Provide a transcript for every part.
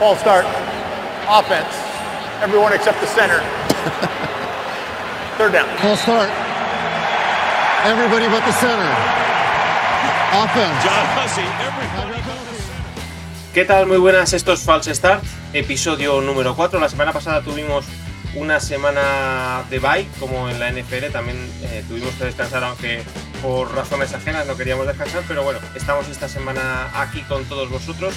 False start. Offense. Everyone except the center. Third down. False start. Everybody but the center. Offense. John Hussey, everybody but the ¿Qué tal? Muy buenas, esto es False Start, episodio número 4. La semana pasada tuvimos una semana de bye, como en la NFL, también eh, tuvimos que descansar, aunque por razones ajenas no queríamos descansar, pero bueno, estamos esta semana aquí con todos vosotros.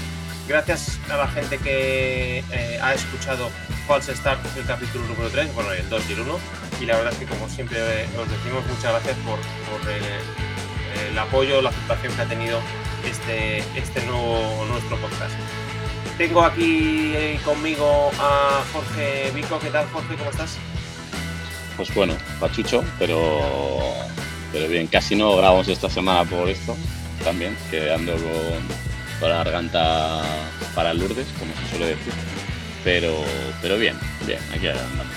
Gracias a la gente que eh, ha escuchado False Start, el capítulo número 3, bueno, el 2 y el 1, y la verdad es que como siempre eh, os decimos, muchas gracias por, eh, el apoyo, la aceptación que ha tenido este, este nuevo nuestro podcast. Tengo aquí conmigo a Jorge Vico. ¿Qué tal, Jorge? ¿Cómo estás? Pues bueno, pachucho, pero, pero bien, casi no grabamos esta semana por esto, también, que ando con, con la garganta para Lourdes, como se suele decir. Pero, pero bien, bien, aquí andamos.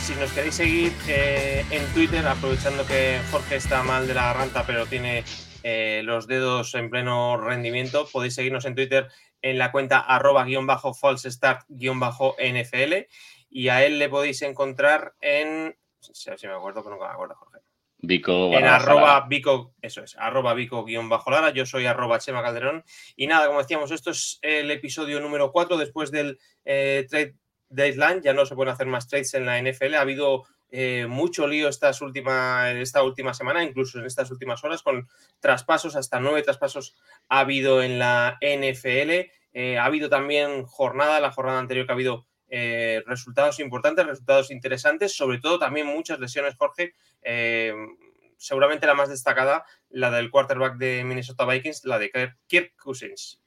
Si nos queréis seguir eh, en Twitter, aprovechando que Jorge está mal de la garganta, pero tiene eh, los dedos en pleno rendimiento, podéis seguirnos en Twitter en la cuenta arroba guion bajo false start guion bajo NFL y a él le podéis encontrar en, si me acuerdo, pero nunca me acuerdo, Jorge. Vico, En arroba. Vico, eso es, arroba Vico guion bajo Lara, yo soy arroba Chema Calderón. Y nada, como decíamos, esto es el episodio número 4 después del eh, trade deadline, ya no se pueden hacer más trades en la NFL, ha habido eh, mucho lío estas última, esta última semana, incluso en estas últimas horas, con traspasos, hasta nueve traspasos ha habido en la NFL. Eh, ha habido también jornada, la jornada anterior que ha habido eh, resultados importantes, resultados interesantes, sobre todo también muchas lesiones, Jorge. Eh, seguramente la más destacada, la del quarterback de Minnesota Vikings, la de Kirk- Cousins.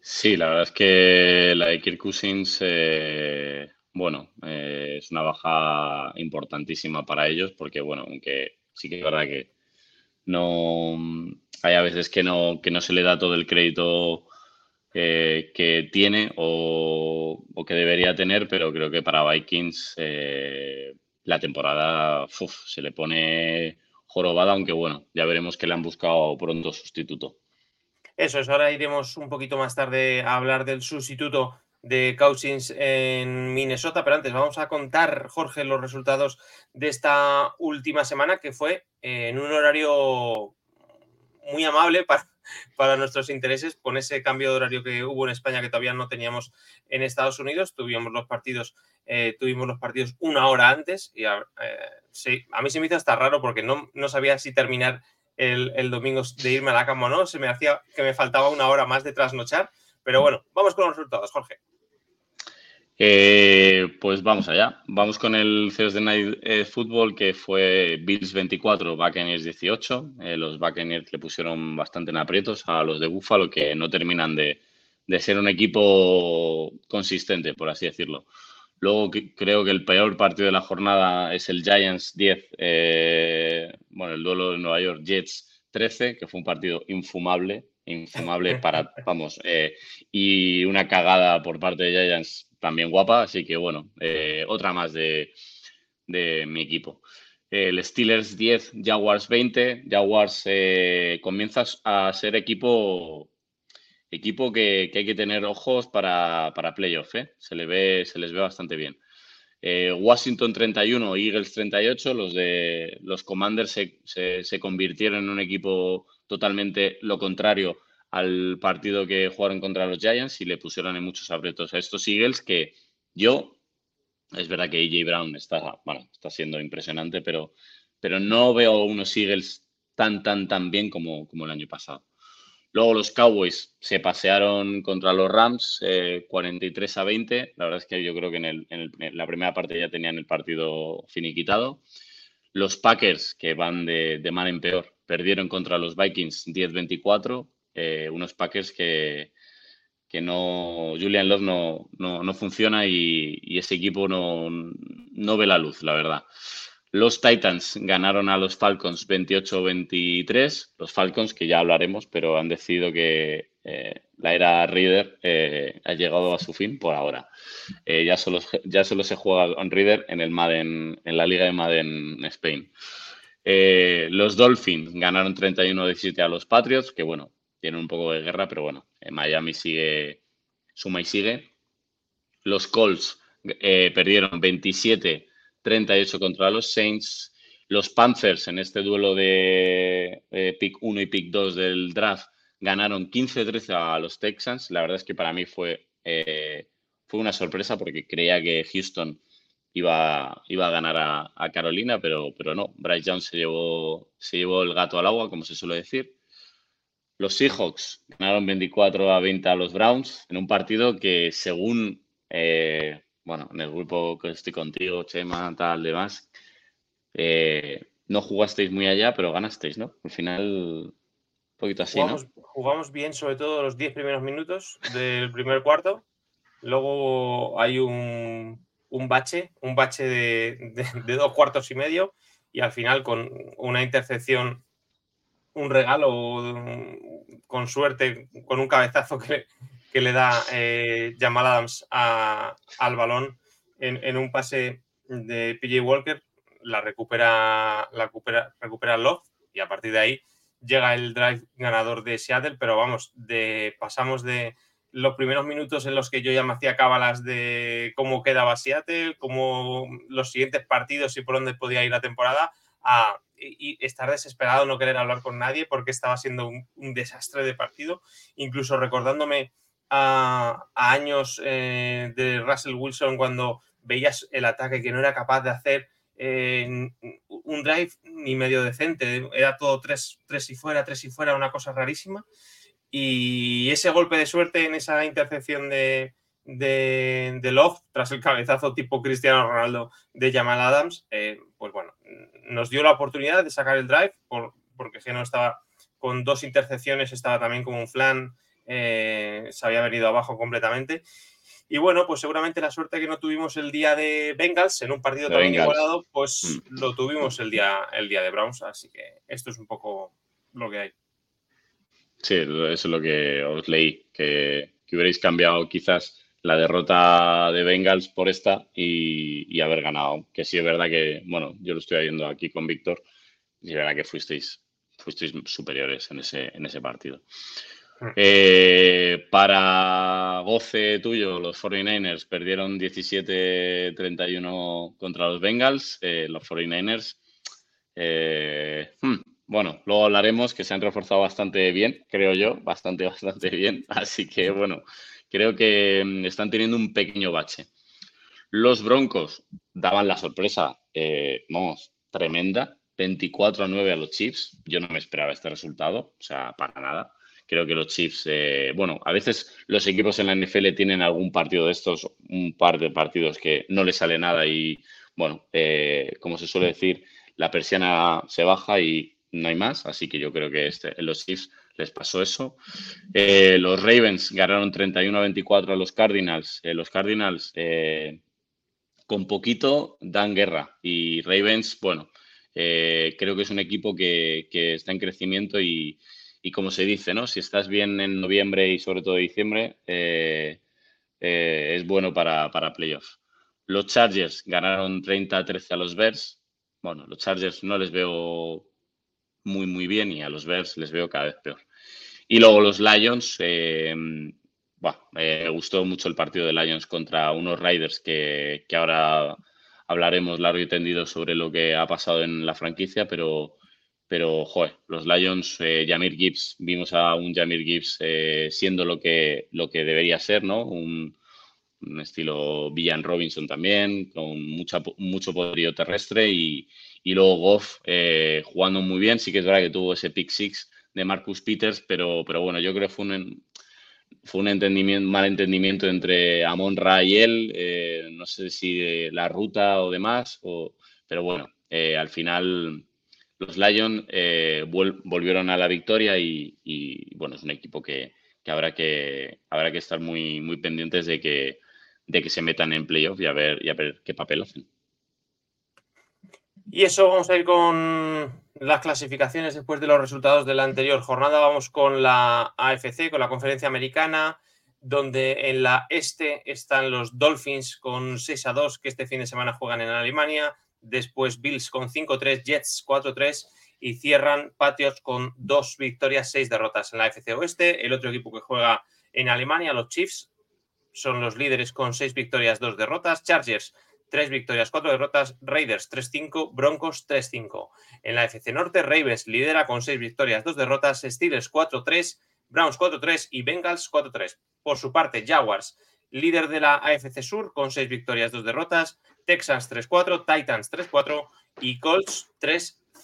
Sí, la verdad es que la de Kirk Cousins, eh, bueno, es una baja importantísima para ellos porque, bueno, aunque sí que es verdad que no hay a veces que no, que no se le da todo el crédito que tiene o, que debería tener, pero creo que para Vikings eh, la temporada se le pone jorobada, aunque bueno, ya veremos que le han buscado pronto sustituto. Eso es, ahora iremos un poquito más tarde a hablar del sustituto de Cousins en Minnesota, pero antes vamos a contar, Jorge, los resultados de esta última semana, que fue eh, en un horario muy amable para, para nuestros intereses, con ese cambio de horario que hubo en España que todavía no teníamos en Estados Unidos. Tuvimos los partidos, eh, tuvimos los partidos una hora antes y a, eh, sí, a mí se me hizo hasta raro porque no, no sabía si terminar el, el domingo de irme a la cama o no. Se me hacía que me faltaba una hora más de trasnochar. Pero bueno, vamos con los resultados, Jorge. Eh, pues vamos allá. Vamos con el Thursday Night eh, Football que fue Bills 24, Buccaneers 18. Eh, los Buccaneers le pusieron bastante en aprietos a los de Buffalo que no terminan de, de ser un equipo consistente, por así decirlo. Luego creo que el peor partido de la jornada es el Giants 10, eh, bueno, el duelo de Nueva York Jets 13, que fue un partido infumable, infumable para, vamos, eh, y una cagada por parte de Giants también guapa, así que bueno, eh, otra más de, de mi equipo. El Steelers 10, Jaguars 20. Jaguars eh, comienza a ser equipo, equipo que, hay que tener ojos para, para playoff. Se, le ve, se les ve bastante bien. Eh, Washington 31, Eagles 38. Los, de, los Commanders se, se convirtieron en un equipo totalmente lo contrario al partido que jugaron contra los Giants y le pusieron en muchos aprietos a estos Eagles que yo, es verdad que AJ Brown está, bueno, está siendo impresionante, pero, pero no veo unos Eagles tan, tan, tan bien como, como el año pasado. Luego los Cowboys se pasearon contra los Rams eh, 43 a 20. La verdad es que yo creo que en, el, la primera parte ya tenían el partido finiquitado. Los Packers, que van de, de mal en peor, perdieron contra los Vikings 10-24. Eh, unos Packers que, que no. Julian Love no, no, no funciona y, ese equipo no, no ve la luz, la verdad. Los Titans ganaron a los Falcons 28-23. Los Falcons, que ya hablaremos, pero han decidido que eh, la era Reader eh, ha llegado a su fin por ahora. Ya, solo, ya solo se juega on Reader en, el Madden, en la Liga de Madden Spain. Eh, los Dolphins ganaron 31-17 a los Patriots, que bueno, tienen un poco de guerra, pero bueno, Miami sigue, suma y sigue. Los Colts eh, perdieron 27-38 contra los Saints. Los Panthers en este duelo de eh, pick 1 y pick 2 del draft ganaron 15-13 a los Texans. La verdad es que para mí fue, eh, fue una sorpresa porque creía que Houston iba, iba a ganar a, Carolina, pero, pero no. Bryce Young se llevó, se llevó el gato al agua, como se suele decir. Los Seahawks ganaron 24 a 20 a los Browns en un partido que según, eh, bueno, en el grupo que estoy contigo, Chema, tal, demás, eh, no jugasteis muy allá, pero ganasteis, ¿no? Al final, un poquito así, jugamos, ¿no? Jugamos bien, sobre todo los 10 primeros minutos del primer cuarto. Luego hay un, un bache, un bache de, de, dos cuartos y medio, y al final con una intercepción, un regalo, con suerte, con un cabezazo que, que le da eh, Jamal Adams a, al balón en, en, un pase de PJ Walker, la recupera, la recupera, recupera Love y a partir de ahí llega el drive ganador de Seattle, pero vamos, de, pasamos de los primeros minutos en los que yo ya me hacía cábalas de cómo quedaba Seattle, cómo los siguientes partidos y por dónde podía ir la temporada, a y estar desesperado, no querer hablar con nadie porque estaba siendo un, desastre de partido, incluso recordándome a, a años eh, de Russell Wilson cuando veías el ataque que no era capaz de hacer eh, un drive ni medio decente, era todo tres, tres y fuera, tres y fuera, una cosa rarísima. Y ese golpe de suerte en esa intercepción de, de, de Love, tras el cabezazo tipo Cristiano Ronaldo de Jamal Adams, eh, pues bueno, nos dio la oportunidad de sacar el drive, por, porque si no estaba con dos intercepciones, estaba también como un flan, eh, se había venido abajo completamente. Y bueno, pues seguramente la suerte que no tuvimos el día de Bengals en un partido tan igualado, pues mm. lo tuvimos el día, el día de Browns. Así que esto es un poco lo que hay. Sí, eso es lo que os leí, que, que hubierais cambiado quizás la derrota de Bengals por esta y, y, haber ganado. Que sí es verdad que, bueno, yo lo estoy viendo aquí con Víctor, y es verdad que fuisteis, fuisteis superiores en ese, en ese partido. Eh, para goce tuyo, los 49ers perdieron 17-31 contra los Bengals. Eh, los 49ers, eh, hmm, bueno, luego hablaremos que se han reforzado bastante bien, creo yo, bastante, bastante bien. Así que, bueno, creo que mm, están teniendo un pequeño bache. Los Broncos daban la sorpresa, eh, vamos, tremenda, 24 a 9 a los Chiefs. Yo no me esperaba este resultado, o sea, para nada. Creo que los Chiefs, eh, bueno, a veces los equipos en la NFL tienen algún partido de estos, un par de partidos que no les sale nada y, bueno, eh, como se suele decir, la persiana se baja y no hay más. Así que yo creo que este, en los Chiefs les pasó eso. Eh, los Ravens ganaron 31 a 24 a los Cardinals. Eh, los Cardinals eh, con poquito dan guerra y Ravens, bueno, creo que es un equipo que, que está en crecimiento y, y, como se dice, ¿no? Si estás bien en noviembre y sobre todo diciembre, es bueno para, para playoffs. Los Chargers ganaron 30 a 13 a los Bears. Bueno, los Chargers no les veo muy, muy bien y a los Bears les veo cada vez peor. Y luego los Lions, eh, bah, me gustó mucho el partido de Lions contra unos Riders que, que, ahora hablaremos largo y tendido sobre lo que ha pasado en la franquicia, pero, pero joder, los Lions, eh, Jamir Gibbs, vimos a un Jamir Gibbs eh, siendo lo que, lo que debería ser, ¿no? Un, un estilo Villan Robinson también, con mucha, mucho poderío terrestre y, y luego Goff eh, jugando muy bien. Sí que es verdad que tuvo ese pick six de Marcus Peters, pero, pero bueno, yo creo que fue un, fue un mal entendimiento entre Amon Ra y él. Eh, no sé si la ruta o demás, pero bueno, eh, al final los Lions vol volvieron a la victoria y, y, bueno, es un equipo que, que, habrá que habrá que estar muy, muy pendientes de que, de que se metan en playoff y a ver, y a ver qué papel hacen. Y eso vamos a ir con las clasificaciones después de los resultados de la anterior jornada. Vamos con la AFC, con la conferencia americana, donde en la este están los Dolphins con 6 a 2, que este fin de semana juegan en Alemania. Después Bills con 5-3, Jets 4-3 y cierran Patriots con dos victorias, seis derrotas en la AFC Oeste. El otro equipo que juega en Alemania, los Chiefs, son los líderes con 6 victorias, 2 derrotas. Chargers, 3 victorias, 4 derrotas. Raiders, 3-5. Broncos, 3-5. En la FC Norte, Ravens lidera con 6 victorias, 2 derrotas. Steelers, 4-3. Browns, 4-3. Y Bengals, 4-3. Por su parte, Jaguars, líder de la AFC Sur con 6 victorias, 2 derrotas. Texans 3-4, Titans 3-4 y Colts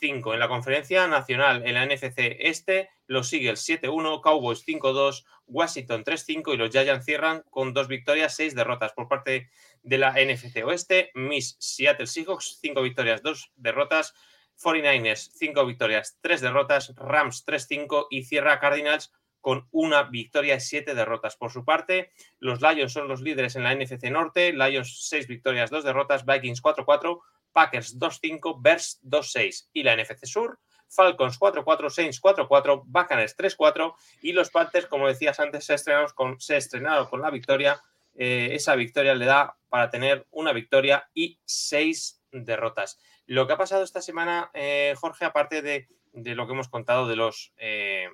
3-5. En la conferencia nacional, en la NFC Este, los Eagles 7-1, Cowboys 5-2, Washington 3-5 y los Giants cierran con dos victorias, seis derrotas por parte de la NFC Oeste. Miss Seattle Seahawks 5 victorias, 2 derrotas. 49ers 5 victorias, 3 derrotas. Rams 3-5 y cierra Cardinals con una victoria y siete derrotas. Por su parte, los Lions son los líderes en la NFC Norte. Lions seis victorias, dos derrotas. Vikings 4-4, Packers 2-5, Bears 2-6. Y la NFC Sur, Falcons 4-4, Saints 4-4, Buccaneers 3-4 y los Panthers, como decías antes, se estrenaron con, se estrenaron con la victoria. Eh, esa victoria le da para tener una victoria y seis derrotas. Lo que ha pasado esta semana, eh, Jorge, aparte de, de, lo que hemos contado de los, eh,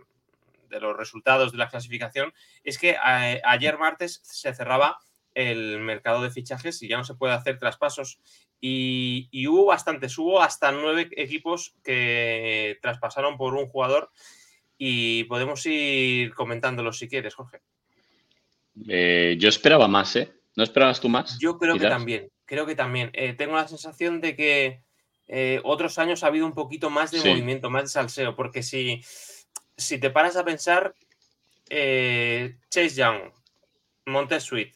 de los resultados de la clasificación es que eh, ayer martes se cerraba el mercado de fichajes y ya no se puede hacer traspasos. Y, hubo bastantes, hubo hasta nueve equipos que traspasaron por un jugador y podemos ir comentándolos si quieres, Jorge. Eh, yo esperaba más, ¿eh? ¿No esperabas tú más? Yo creo que también, creo que también. Eh, tengo la sensación de que otros años ha habido un poquito más de movimiento, más de salseo, porque si si te paras a pensar, eh, Chase Young, Montez Sweet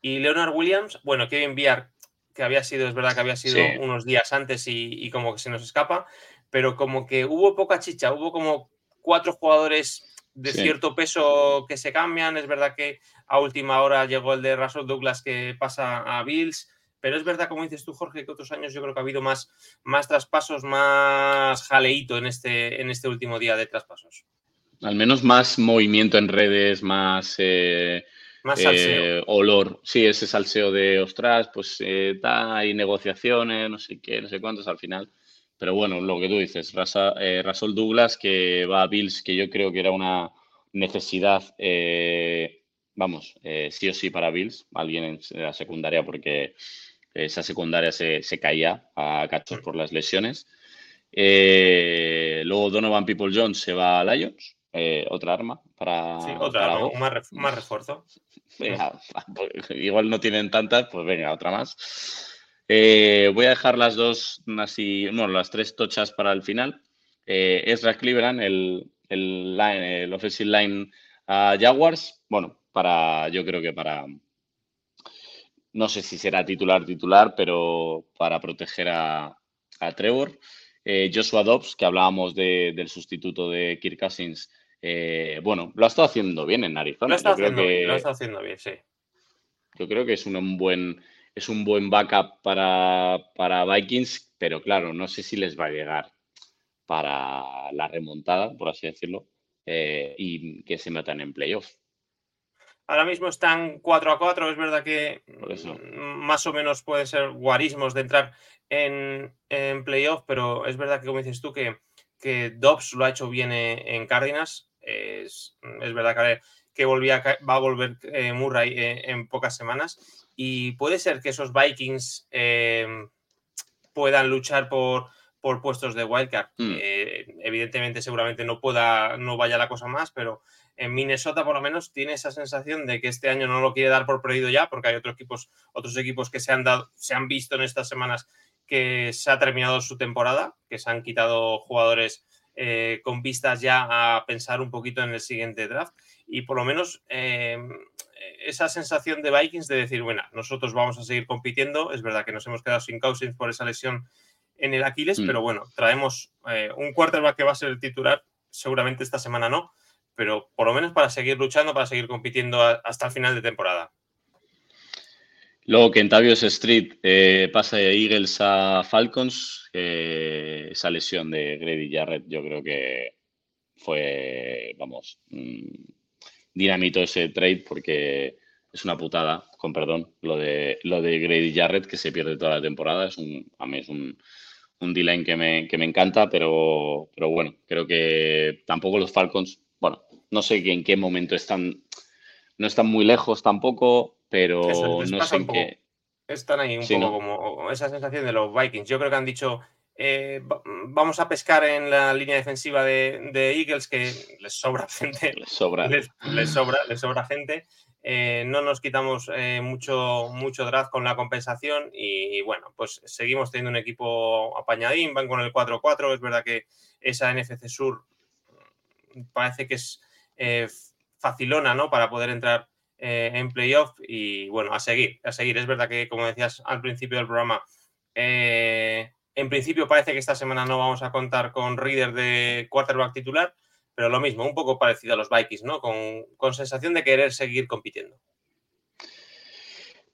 y Leonard Williams, bueno, Kevin enviar que había sido, es verdad que había sido unos días antes y, como que se nos escapa, pero como que hubo poca chicha, hubo como cuatro jugadores de cierto peso que se cambian, es verdad que a última hora llegó el de Russell Douglas que pasa a Bills, pero es verdad, como dices tú, Jorge, que otros años yo creo que ha habido más, más traspasos, más jaleíto en este, en este último día de traspasos. Al menos más movimiento en redes, más, eh, más salseo. Eh, olor. Sí, ese salseo de ostras, pues eh, hay negociaciones, no sé qué, no sé cuántos al final. Pero bueno, lo que tú dices, Rasa, Rasol Douglas que va a Bills, que yo creo que era una necesidad, vamos, sí o sí para Bills, alguien en la secundaria, porque esa secundaria se, se caía a cachos por las lesiones. luego Donovan People Jones se va a Lions. Eh, otra arma para. Sí, otra arma, más, refuerzo. Igual no tienen tantas, pues venga, otra más. Eh, voy a dejar las dos, así, no, las tres tochas para el final. Eh, Ezra Cleveland, el, el, line, el offensive line a Jaguars. Bueno, para, yo creo que para. No sé si será titular, titular, pero para proteger a, a Trevor. Joshua Dobbs, que hablábamos del sustituto de Kirk Cousins, eh, bueno, lo ha estado haciendo bien en Arizona. Lo está, haciendo, bien, lo está haciendo bien, sí. Yo creo que es un buen, es un buen backup para, para Vikings, pero claro, no sé si les va a llegar para la remontada, por así decirlo, eh, y que se metan en playoff. Ahora mismo están 4 a 4, es verdad que más o menos puede ser guarismos de entrar en, en playoff, pero es verdad que como dices tú que, que Dobbs lo ha hecho bien en Cárdenas, es, verdad que, volvía, va a volver eh, Murray eh, en pocas semanas y puede ser que esos Vikings eh, puedan luchar por, por puestos de wildcard. Mm. evidentemente, seguramente no pueda, no vaya la cosa más, pero en Minnesota por lo menos tiene esa sensación de que este año no lo quiere dar por perdido ya, porque hay otros equipos, otros equipos que se han dado, se han visto en estas semanas que se ha terminado su temporada, que se han quitado jugadores eh, con vistas ya a pensar un poquito en el siguiente draft. Y por lo menos eh, esa sensación de Vikings de decir, bueno, nosotros vamos a seguir compitiendo. Es verdad que nos hemos quedado sin Cousins por esa lesión en el Aquiles, mm. pero bueno, traemos eh, un quarterback que va a ser el titular, seguramente esta semana no, pero por lo menos para seguir luchando, para seguir compitiendo hasta el final de temporada. Luego Kentavious Street eh, pasa de Eagles a Falcons. esa lesión de Grady Jarrett yo creo que fue, vamos, dinamito ese trade porque es una putada, con perdón, lo de, lo de Grady Jarrett que se pierde toda la temporada. Es un, a mí es un, un D-line que me, que me encanta, pero, pero bueno, creo que tampoco los Falcons, bueno, no sé en qué momento están, no están muy lejos tampoco, pero les no sé en poco. qué. Están ahí un Sí, poco ¿no? como esa sensación de los Vikings. Yo creo que han dicho, eh, va- vamos a pescar en la línea defensiva de, de Eagles, que les sobra gente, Les sobra. les, les sobra, les sobra gente. Eh, no nos quitamos eh, mucho, mucho draft con la compensación y, bueno, pues seguimos teniendo un equipo apañadín, van con el 4-4. Es verdad que esa NFC Sur mm, parece que es eh, facilona, ¿no? Para poder entrar eh, en playoff y bueno, a seguir, a seguir. Es verdad que, como decías al principio del programa, eh, en principio parece que esta semana no vamos a contar con Reader de quarterback titular, pero lo mismo, un poco parecido a los Vikings, ¿no? Con, con sensación de querer seguir compitiendo.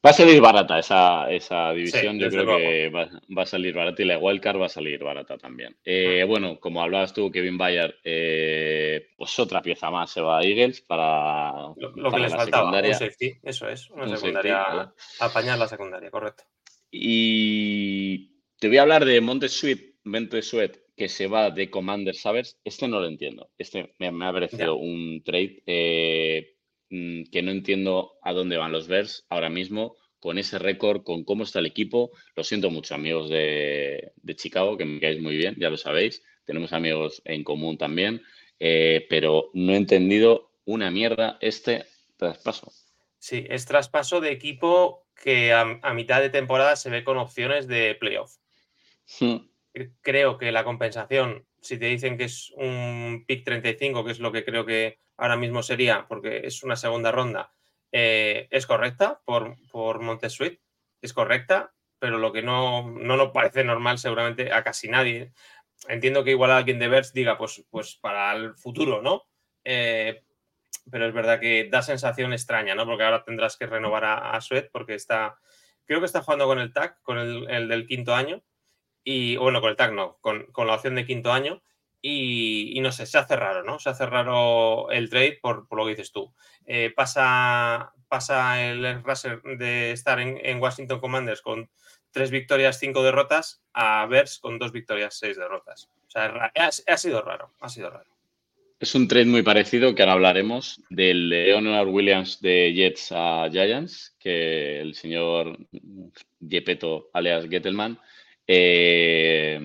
Va a salir barata esa, esa división, yo creo que va, va a salir barata y la wildcard va a salir barata también. Eh, bueno, como hablabas tú, Kevin Bayard, eh, pues otra pieza más se va a Eagles para, Lo, lo que les la faltaba, secundaria. un safety, eso es, una Un secundaria, apañar la secundaria, correcto. Y te voy a hablar de Montesuet, Montesuet, que se va de Commander Sabers. Este no lo entiendo. Este me, me ha parecido Ya. un trade eh, mm, que no entiendo a dónde van los Bears ahora mismo con ese récord, con cómo está el equipo. Lo siento mucho, amigos de, de Chicago, que me caéis muy bien, ya lo sabéis. Tenemos amigos en común también, eh, pero no he entendido una mierda este traspaso. Sí, es traspaso de equipo que a, a mitad de temporada se ve con opciones de playoff. Hmm. cre- creo que la compensación, si te dicen que es un pick 35, que es lo que creo que ahora mismo sería, porque es una segunda ronda, eh, es correcta por, por Montesuit, es correcta, pero lo que no, no nos parece normal seguramente a casi nadie. Entiendo que igual alguien de Bears diga, pues, pues para el futuro, ¿no? Eh, pero es verdad que da sensación extraña, ¿no? Porque ahora tendrás que renovar a, a Sweat porque está, creo que está jugando con el TAC, con el del quinto año, y bueno, con el TAC no, con, con la opción de quinto año. Y, no sé, se hace raro, ¿no? Se hace raro el trade por, por lo que dices tú. Eh, pasa, pasa el Raser de estar en, en Washington Commanders con tres victorias, cinco derrotas, a Bears con dos victorias, seis derrotas. O sea, ha, ha sido raro, ha sido raro. Es un trade muy parecido que ahora hablaremos del de Leonard Williams de Jets a Giants, que el señor Gepetto alias Gettelman eh,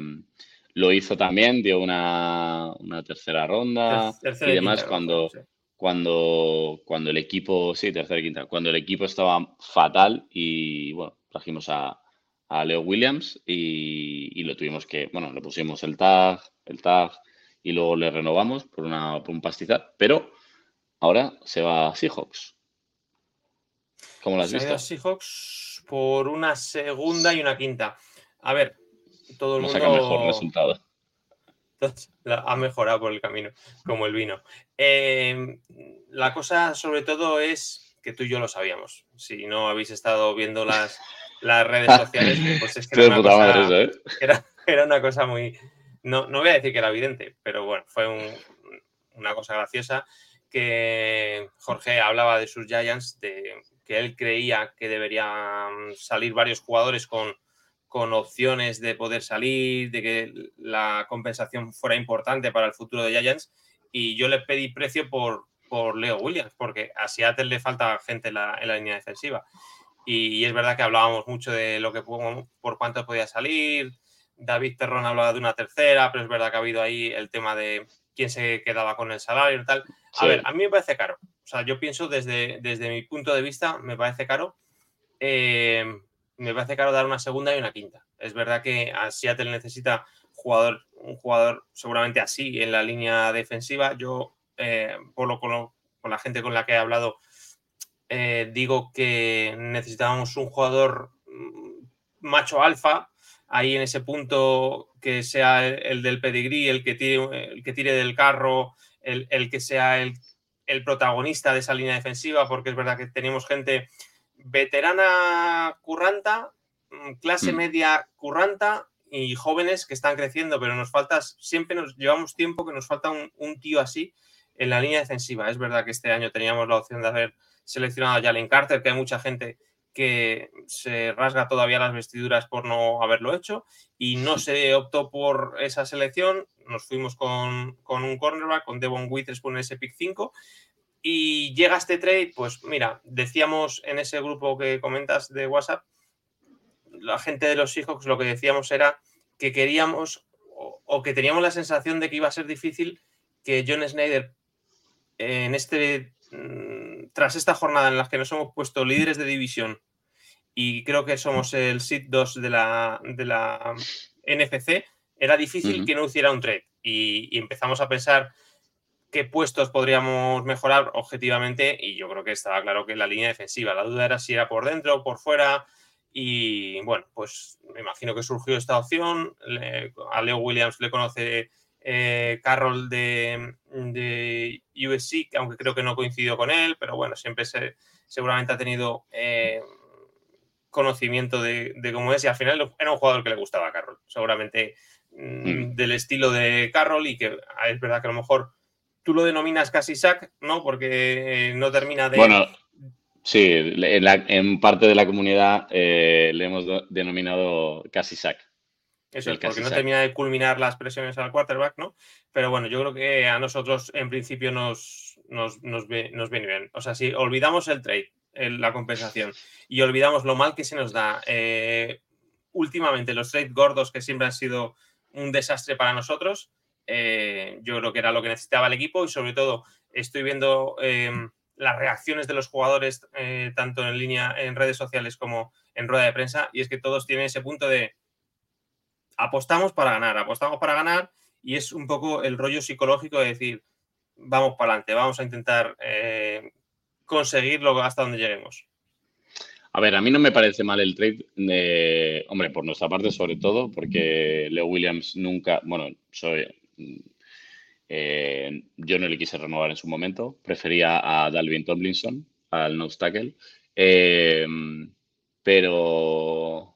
lo hizo también, dio una, una tercera ronda tercera y demás quinta cuando, sí. cuando, cuando el equipo, sí, tercera y quinta, cuando el equipo estaba fatal y bueno, trajimos a, a Leo Williams y, y lo tuvimos que, bueno, le pusimos el tag, el tag y luego le renovamos por, una, por un pastizal, pero ahora se va a Seahawks. ¿Cómo lo has Se visto? Seahawks por una segunda y una quinta. A ver, todo el No mundo saca mejor resultado. Ha mejorado por el camino, como el vino. Eh, la cosa, sobre todo, es que tú y yo lo sabíamos. Si no habéis estado viendo las, las redes sociales, pues es que era una, puta cosa, madre eso, ¿eh? era, era una cosa muy. No, no voy a decir que era evidente, pero bueno, fue un- una cosa graciosa que Jorge hablaba de sus Giants, de que él creía que deberían salir varios jugadores con, con opciones de poder salir, de que la compensación fuera importante para el futuro de Giants. Y yo le pedí precio por, por Leo Williams, porque a Seattle le falta gente en la, en la línea defensiva. Y, es verdad que hablábamos mucho de lo que po- por cuánto podía salir. David Terrón hablaba de una tercera, pero es verdad que ha habido ahí el tema de quién se quedaba con el salario y tal. A Sí. ver, a mí me parece caro. O sea, yo pienso desde, desde mi punto de vista, me parece caro. Eh, me parece caro dar una segunda y una quinta. Es verdad que a Seattle necesita jugador, un jugador seguramente así en la línea defensiva. Yo, eh, por, lo, con, la gente con la que he hablado, eh, digo que necesitábamos un jugador mm, macho alfa, ahí en ese punto que sea el, el del pedigrí, el que tire, el que tire del carro, el, el que sea el, el protagonista de esa línea defensiva, porque es verdad que tenemos gente veterana curranta, mm, clase Mm. media curranta y jóvenes que están creciendo, pero nos falta, siempre nos llevamos tiempo que nos falta un, un tío así en la línea defensiva. Es verdad que este año teníamos la opción de haber seleccionado a Jalen Carter, que hay mucha gente que se rasga todavía las vestiduras por no haberlo hecho y no se optó por esa selección. Nos fuimos con, con un cornerback, con Devon Witherspoon en ese pick 5 Y llega este trade, pues mira, decíamos en ese grupo que comentas de WhatsApp, la gente de los Seahawks lo que decíamos era que queríamos o, que teníamos la sensación de que iba a ser difícil que John Snyder en este mm, tras esta jornada en la que nos hemos puesto líderes de división y creo que somos el SID 2 de la, de la NFC, era difícil que no hiciera un trade. y, empezamos a pensar qué puestos podríamos mejorar objetivamente y yo creo que estaba claro que la línea defensiva. La duda era si era por dentro o por fuera y bueno, pues me imagino que surgió esta opción. a Leo Williams le conoce eh, Carroll de, de, USC, aunque creo que no coincidió con él, pero bueno, siempre se, seguramente ha tenido eh, conocimiento de, cómo es y al final era un jugador que le gustaba a Carroll, seguramente mm, mm. del estilo de Carroll y que es verdad que a lo mejor tú lo denominas casi sack, ¿no? Porque no termina de... Bueno, sí, en, parte de la comunidad eh, le hemos denominado casi sack. Eso es, porque no termina de culminar las presiones al quarterback, ¿no? Pero bueno, yo creo que a nosotros en principio nos, nos, nos, viene bien. O sea, si olvidamos el trade, la compensación, y olvidamos lo mal que se nos da eh, últimamente los trades gordos que siempre han sido un desastre para nosotros, eh, yo creo que era lo que necesitaba el equipo y sobre todo estoy viendo em, las reacciones de los jugadores eh, tanto en línea en redes sociales como en rueda de prensa y es que todos tienen ese punto de apostamos para ganar, apostamos para ganar y es un poco el rollo psicológico de decir vamos para adelante, vamos a intentar eh, conseguirlo hasta donde lleguemos. A ver, a mí no me parece mal el trade, de, hombre, por nuestra parte sobre todo, porque Leo Williams nunca, bueno, soy, eh, yo no le quise renovar en su momento. Prefería a Dalvin Tomlinson, al no tackle. Eh, pero,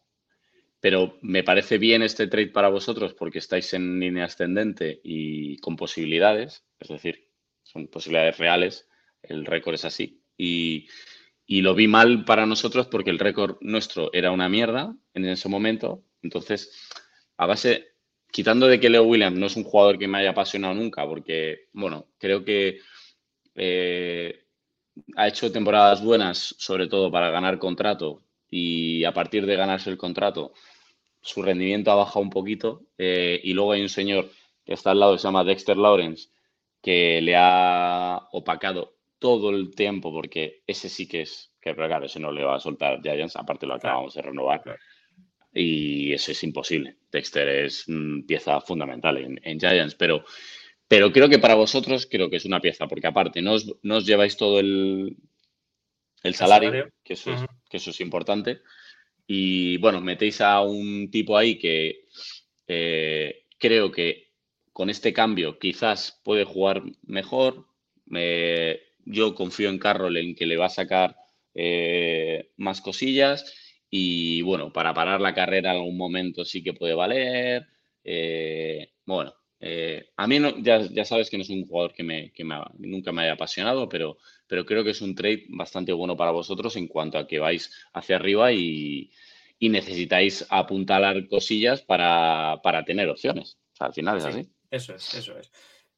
pero me parece bien este trade para vosotros porque estáis en línea ascendente y con posibilidades, es decir, son posibilidades reales. El récord es así. Y, y lo vi mal para nosotros porque el récord nuestro era una mierda en ese momento. Entonces, a base, quitando de que Leo Williams no es un jugador que me haya apasionado nunca, porque, bueno, creo que eh, ha hecho temporadas buenas, sobre todo para ganar contrato, y a partir de ganarse el contrato, su rendimiento ha bajado un poquito. Eh, y luego hay un señor que está al lado, que se llama Dexter Lawrence, que le ha opacado todo el tiempo, porque ese sí que es, que claro, ese no le va a soltar Giants, aparte lo acabamos de renovar y eso es imposible. Dexter es pieza fundamental en, Giants, pero, pero creo que para vosotros creo que es una pieza, porque aparte no os, lleváis todo el, el salario, Que, eso es, que eso es importante, y bueno, metéis a un tipo ahí que eh, creo que con este cambio quizás puede jugar mejor. yo confío en Carroll en que le va a sacar eh, más cosillas y bueno, para parar la carrera en algún momento sí que puede valer. Eh, bueno, eh, a mí no, ya, sabes que no es un jugador que, me, nunca me haya apasionado, pero, pero creo que es un trade bastante bueno para vosotros en cuanto a que vais hacia arriba y, necesitáis apuntalar cosillas para, tener opciones. O sea, al final es así. Eso es, eso es.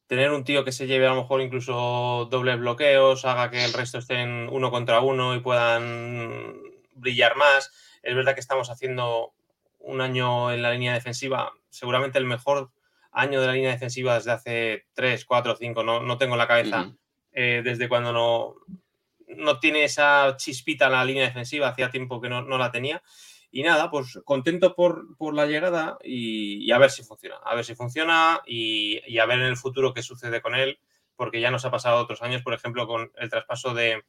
Tener un tío que se lleve a lo mejor incluso dobles bloqueos, haga que el resto estén uno contra uno y puedan brillar más. Es verdad que estamos haciendo un año en la línea defensiva, seguramente el mejor año de la línea defensiva desde hace 3, 4, 5, no, no tengo la cabeza eh, desde cuando no, no tiene esa chispita en la línea defensiva, hacía tiempo que no, la tenía. Y nada, pues contento por, por la llegada y, a ver si funciona, a ver si funciona y, y, a ver en el futuro qué sucede con él, porque ya nos ha pasado otros años, por ejemplo, con el traspaso de,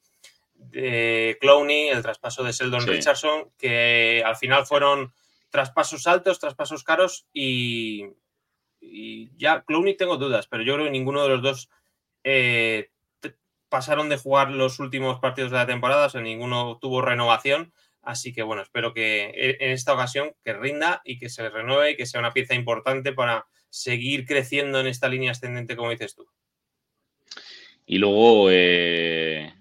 de Clowney, el traspaso de Sheldon Richardson, que al final fueron traspasos altos, traspasos caros y, ya Clowney tengo dudas, pero yo creo que ninguno de los dos eh, pasaron de jugar los últimos partidos de la temporada, o sea, ninguno tuvo renovación. Así que bueno, espero que e, en esta ocasión que rinda y que se renueve y que sea una pieza importante para seguir creciendo en esta línea ascendente, como dices tú. Y luego eh,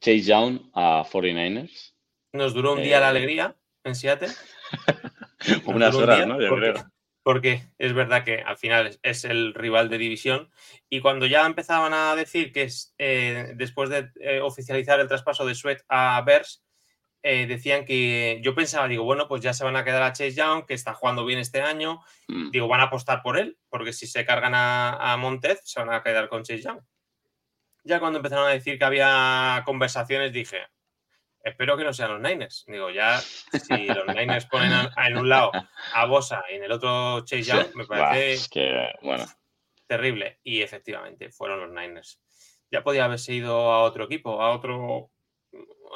Chase Young a 49ers. Nos duró un día la eh, alegría en Seattle. Unas horas, ¿no? Yo creo. porque es verdad que al final es, el rival de división. Y cuando ya empezaban a decir que es, eh, después de eh, oficializar el traspaso de Sweat a Bears, eh, decían que yo pensaba, digo, bueno, pues ya se van a quedar a Chase Young, que está jugando bien este año. Mm. Digo, van a apostar por él, porque si se cargan a, a Montez, se van a quedar con Chase Young. Ya cuando empezaron a decir que había conversaciones, dije, espero que no sean los Niners. Digo, ya si los Niners ponen a- a- en un lado a Bosa y en el otro Chase Young, me parece que, bueno, terrible. Y efectivamente, fueron los Niners. Ya podía haberse ido a otro equipo, a otro,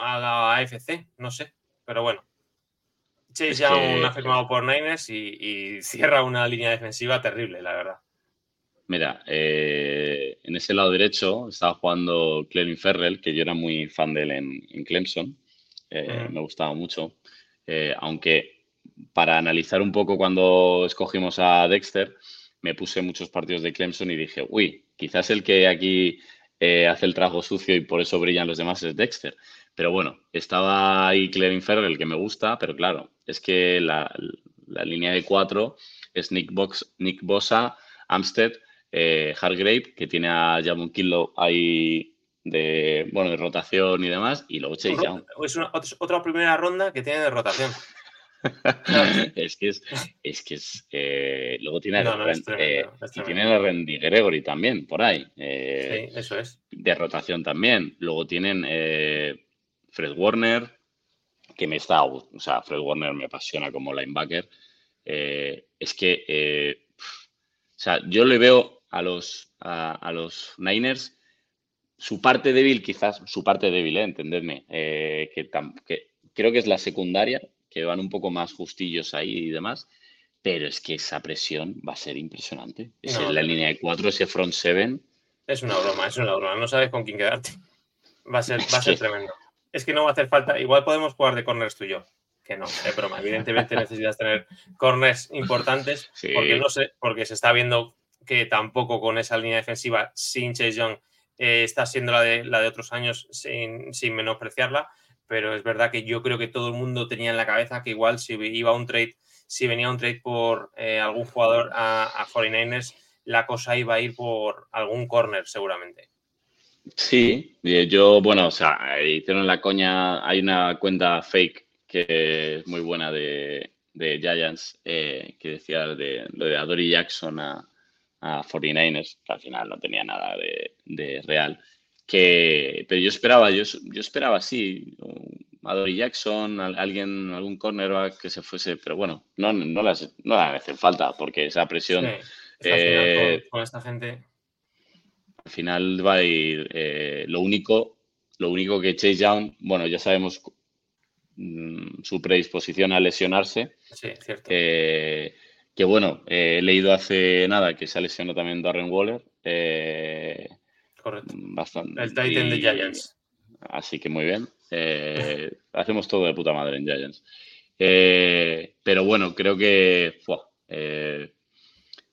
a la AFC, no sé. Pero bueno. Chase Young que- ha firmado por Niners y, y cierra una línea defensiva terrible, la verdad. Mira, eh, en ese lado derecho estaba jugando Clelin Ferrell, que yo era muy fan de él en, en Clemson. Eh, Ujú. Me gustaba mucho. Eh, aunque para analizar un poco cuando escogimos a Dexter, me puse muchos partidos de Clemson y dije, uy, quizás el que aquí hace el trabajo sucio y por eso brillan los demás es Dexter. Pero bueno, estaba ahí Clelin Ferrell, que me gusta, pero claro, es que la, la línea de cuatro es Nick, Box, Nick Bosa, Amstead, eh, Hargrave, que tiene a Jamon Killow ahí de, bueno, de rotación y demás, y luego Chase Young. Es una- otra primera ronda que tiene de rotación. es que es, es que es, eh, luego tiene a No, no, es Ren- tremendo, eh, y tienen a Randy Gregory también, por ahí, eh, Sí, eso es. de rotación también. Luego tienen Fred Warner, que me está, o sea, Fred Warner me apasiona como linebacker. Es que, o sea, yo le veo a los, a, a los Niners su parte débil, quizás, su parte débil, eh, entendedme, eh, que, que creo que es la secundaria, que van un poco más justillos ahí y demás, pero es que esa presión va a ser impresionante. Es No, en la línea de cuatro, ese front seven, Es una broma, es una broma. No sabes con quién quedarte. Va a ser, va a ser tremendo. Es que no va a hacer falta. Igual podemos jugar de corners tú y yo. Que no, es broma. Evidentemente necesitas tener corners importantes. Sí. Porque no sé, porque se está viendo que tampoco con esa línea defensiva sin Chase Young eh, está siendo la de, la de otros años sin, sin menospreciarla. Pero es verdad que yo creo que todo el mundo tenía en la cabeza que igual si iba un trade, si venía un trade por eh, algún jugador a, a 49ers, la cosa iba a ir por algún corner seguramente. Sí, eh, yo, bueno, o sea, hicieron la coña, hay una cuenta fake que es muy buena de, de Giants eh, que decía de, lo de Adoree Jackson a, a 49ers, que al final no tenía nada de, de real. Que, pero yo esperaba, yo, yo esperaba sí, Adoree Jackson, al- alguien, algún cornerback que se fuese, pero bueno, no, no, las, no hacen falta porque esa presión Sí, final eh, con, con esta gente. al final va a ir eh, lo único, lo único que Chase Young, bueno, ya sabemos mm, su predisposición a lesionarse, Sí, cierto. eh, que bueno, eh, he leído hace nada que se ha lesionado también Darren Waller, eh, correcto. bastante. El Titan de Giants. Así que muy bien. Eh, hacemos todo de puta madre en Giants. Pero bueno, creo que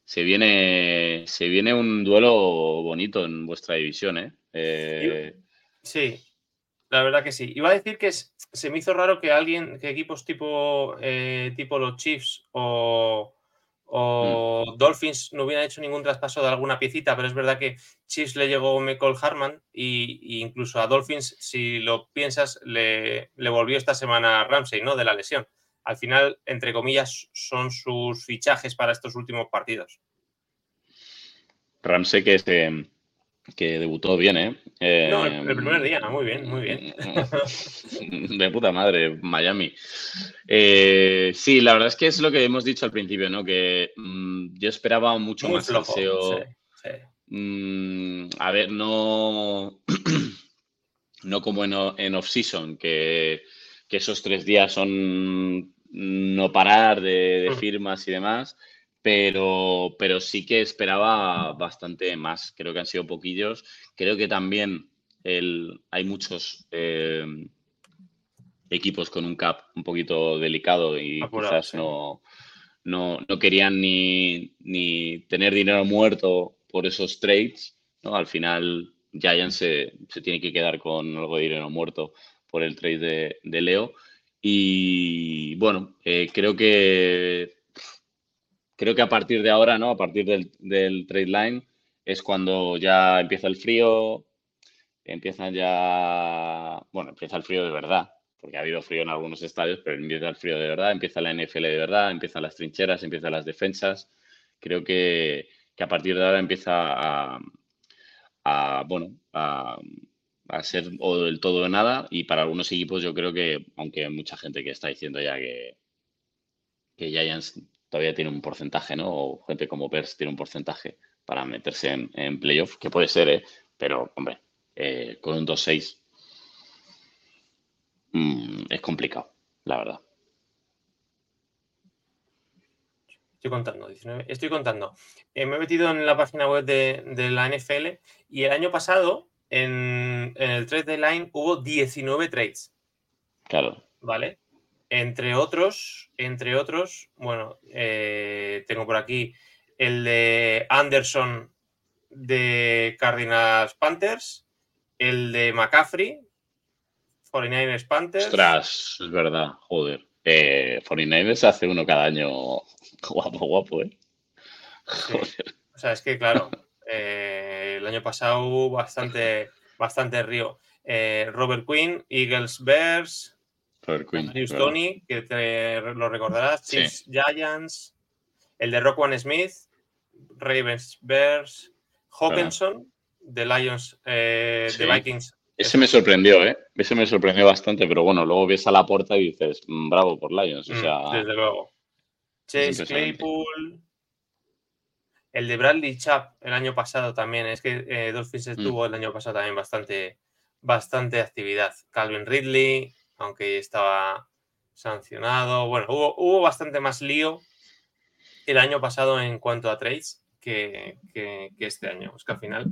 se viene, se viene un duelo bonito en vuestra división, ¿eh? Eh, Sí, la verdad que sí. Iba a decir que es- se me hizo raro que alguien, que equipos tipo, eh, tipo los Chiefs o, o Mm. Dolphins no hubieran hecho ningún traspaso de alguna piecita, pero es verdad que Chiefs le llegó Michael Harman y, y incluso a Dolphins, si lo piensas, le, le volvió esta semana Ramsey, ¿no? De la lesión. Al final, entre comillas, son sus fichajes para estos últimos partidos. Ramsey que, se- que debutó bien, ¿eh? Eh, No, el, el primer día, muy bien, muy bien. De puta madre, Miami. Eh, sí, la verdad es que es lo que hemos dicho al principio, ¿no? Que mm, yo esperaba mucho Muy más flojo. salseo. sí, sí. Mm, a ver, no, no como en, en off-season, que, que esos tres días son no parar de, de Mm. firmas y demás, pero, pero sí que esperaba bastante más. Creo que han sido poquillos. Creo que también el, hay muchos eh, equipos con un cap un poquito delicado y Apurado, quizás sí. no, no, no querían ni, ni tener dinero muerto por esos trades, ¿no? Al final Giants se, se tiene que quedar con algo de dinero muerto por el trade de, de Leo. Y bueno, eh, creo que creo que a partir de ahora, ¿no? A partir del, trade line es cuando ya empieza el frío, empiezan ya, bueno, empieza el frío de verdad, porque ha habido frío en algunos estadios, pero empieza el frío de verdad, empieza la NFL de verdad, empiezan las trincheras, empiezan las defensas. Creo que, que a partir de ahora empieza a, bueno, a, ser o del todo nada y para algunos equipos yo creo que, aunque mucha gente que está diciendo ya que, que Giants todavía tiene un porcentaje, ¿no? O gente como Bears tiene un porcentaje para meterse en, en playoff, que puede ser, ¿eh? Pero, hombre, eh, con un 2-6 mm, es complicado, la verdad. Estoy contando, 19. Estoy contando. Eh, me he metido en la página web de, de la NFL y el año pasado, en, en el trade deadline, hubo 19 trades, Claro. ¿vale? Entre otros, entre otros, bueno, eh, tengo por aquí el de Anderson de Cardinals Panthers, el de McCaffrey, 49ers Panthers. Ostras, es verdad, joder. Eh, 49ers hace uno cada año guapo, guapo, ¿eh? Sí. O sea, es que claro, eh, el año pasado bastante, bastante río. Eh, Robert Quinn, Eagles Bears, Tony, que te lo recordarás, Sí. Giants, el de Rockwan Smith, Ravens Bears, Hawkinson, de Lions, eh, Sí. de Vikings. Ese me sorprendió, ¿eh? Ese me sorprendió bastante, pero bueno, luego ves a la puerta y dices, "Mm, bravo por Lions. O Mm, sea, desde luego. Chase. Claypool. El de Bradley Chubb el año pasado también. Es que eh, Dolphins Mm. tuvo el año pasado también bastante, bastante actividad. Calvin Ridley, aunque estaba sancionado. Bueno, hubo, bastante más lío el año pasado en cuanto a trades que, este año. Es que al final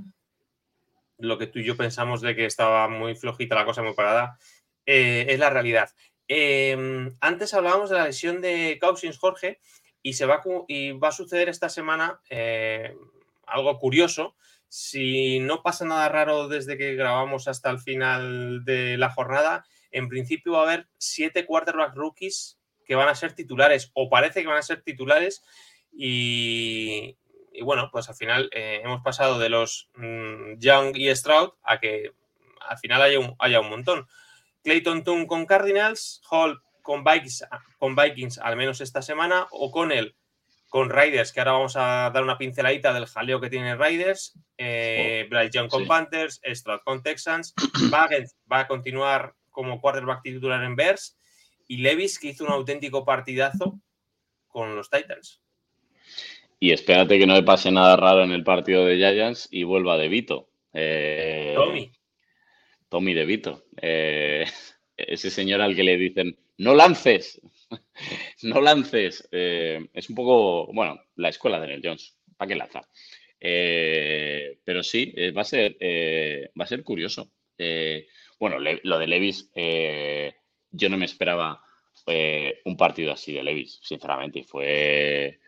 lo que tú y yo pensamos de que estaba muy flojita la cosa, muy parada, eh, es la realidad. Eh, antes hablábamos de la lesión de Cousins Jorge y, se va, y va a suceder esta semana eh, algo curioso. Si no pasa nada raro desde que grabamos hasta el final de la jornada, en principio va a haber siete quarterback rookies que van a ser titulares o parece que van a ser titulares y, y bueno, pues al final eh, hemos pasado de los mm, Young y Stroud a que al final haya un, haya un montón. Clayton Tune con Cardinals, Hall con Vikings, con Vikings al menos esta semana, O'Connell con Raiders, que ahora vamos a dar una pinceladita del jaleo que tiene Raiders, eh, Bryce Young con sí. Panthers, Stroud con Texans, Baggett va a continuar como quarterback titular en Bears y Levis que hizo un auténtico partidazo con los Titans. y espérate que no le pase nada raro en el partido de Giants y vuelva De Vito. Eh, Tommy, Tommy De Vito. Eh, ese señor al que le dicen, no lances, no lances. Eh, es un poco, bueno, la escuela de Neil Jones. ¿Para qué lanzar? Pero sí, va, a ser, va a ser curioso. Bueno, le- lo de Levis, eh, yo no me esperaba eh, un partido así de Levis, sinceramente. Fue,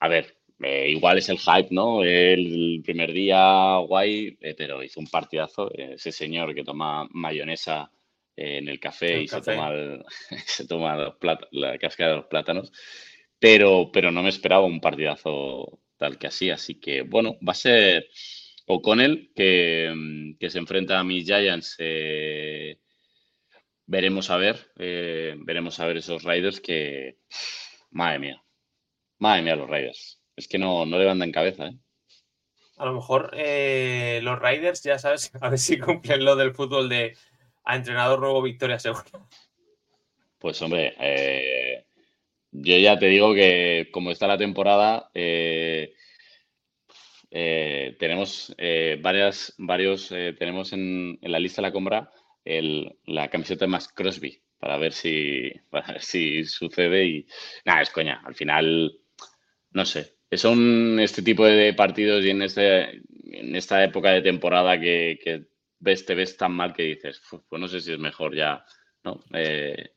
a ver, eh, igual es el hype, ¿no? El primer día guay, pero hizo un partidazo. ese señor que toma mayonesa en el café El y café. se toma, el- se toma los la cáscara de los plátanos. Pero, pero no me esperaba un partidazo tal que así. Así que, bueno, va a ser O'Connell que, mm, que se enfrenta a mis Giants. eh, veremos a ver, eh, veremos a ver esos Raiders que, madre mía, madre mía los Raiders. Es que no, no levantan cabeza, ¿eh? a lo mejor eh, los Raiders, ya sabes, a ver si cumplen lo del fútbol de a entrenador nuevo victoria segura. Pues hombre, eh, yo ya te digo que como está la temporada, eh, eh, tenemos eh, varias, varios, eh, tenemos en, en la lista de la compra el- la camiseta de Max Crosby para ver si, para ver si sucede y nada, es coña. Al final, no sé, son este tipo de partidos y en, este, en esta época de temporada que, que ves, te ves tan mal que dices, "Uf, pues no sé si es mejor ya, ¿no? Eh,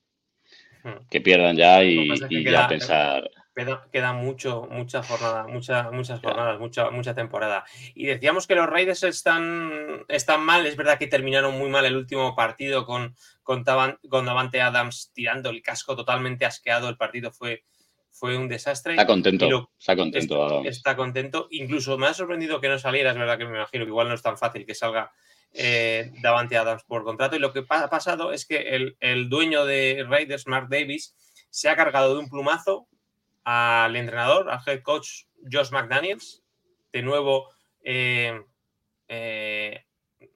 Hmm. que pierdan ya y, queda- ya pensar. Queda, queda mucho, mucha jornada, mucha, muchas jornadas, mucha, mucha temporada. Y decíamos que los Raiders están, están mal. Es verdad que terminaron muy mal el último partido con, con, Tavan- con Davante Adams tirando el casco totalmente asqueado. El partido fue, fue un desastre. Está contento, lo- está contento. Está, está contento. Incluso me ha sorprendido que no saliera. Es verdad que me imagino que igual no es tan fácil que salga eh, Davante Adams por contrato. Y lo que ha pasado es que el, el dueño de Raiders, Mark Davis, se ha cargado de un plumazo al entrenador, al head coach Josh McDaniels. De nuevo, eh, eh,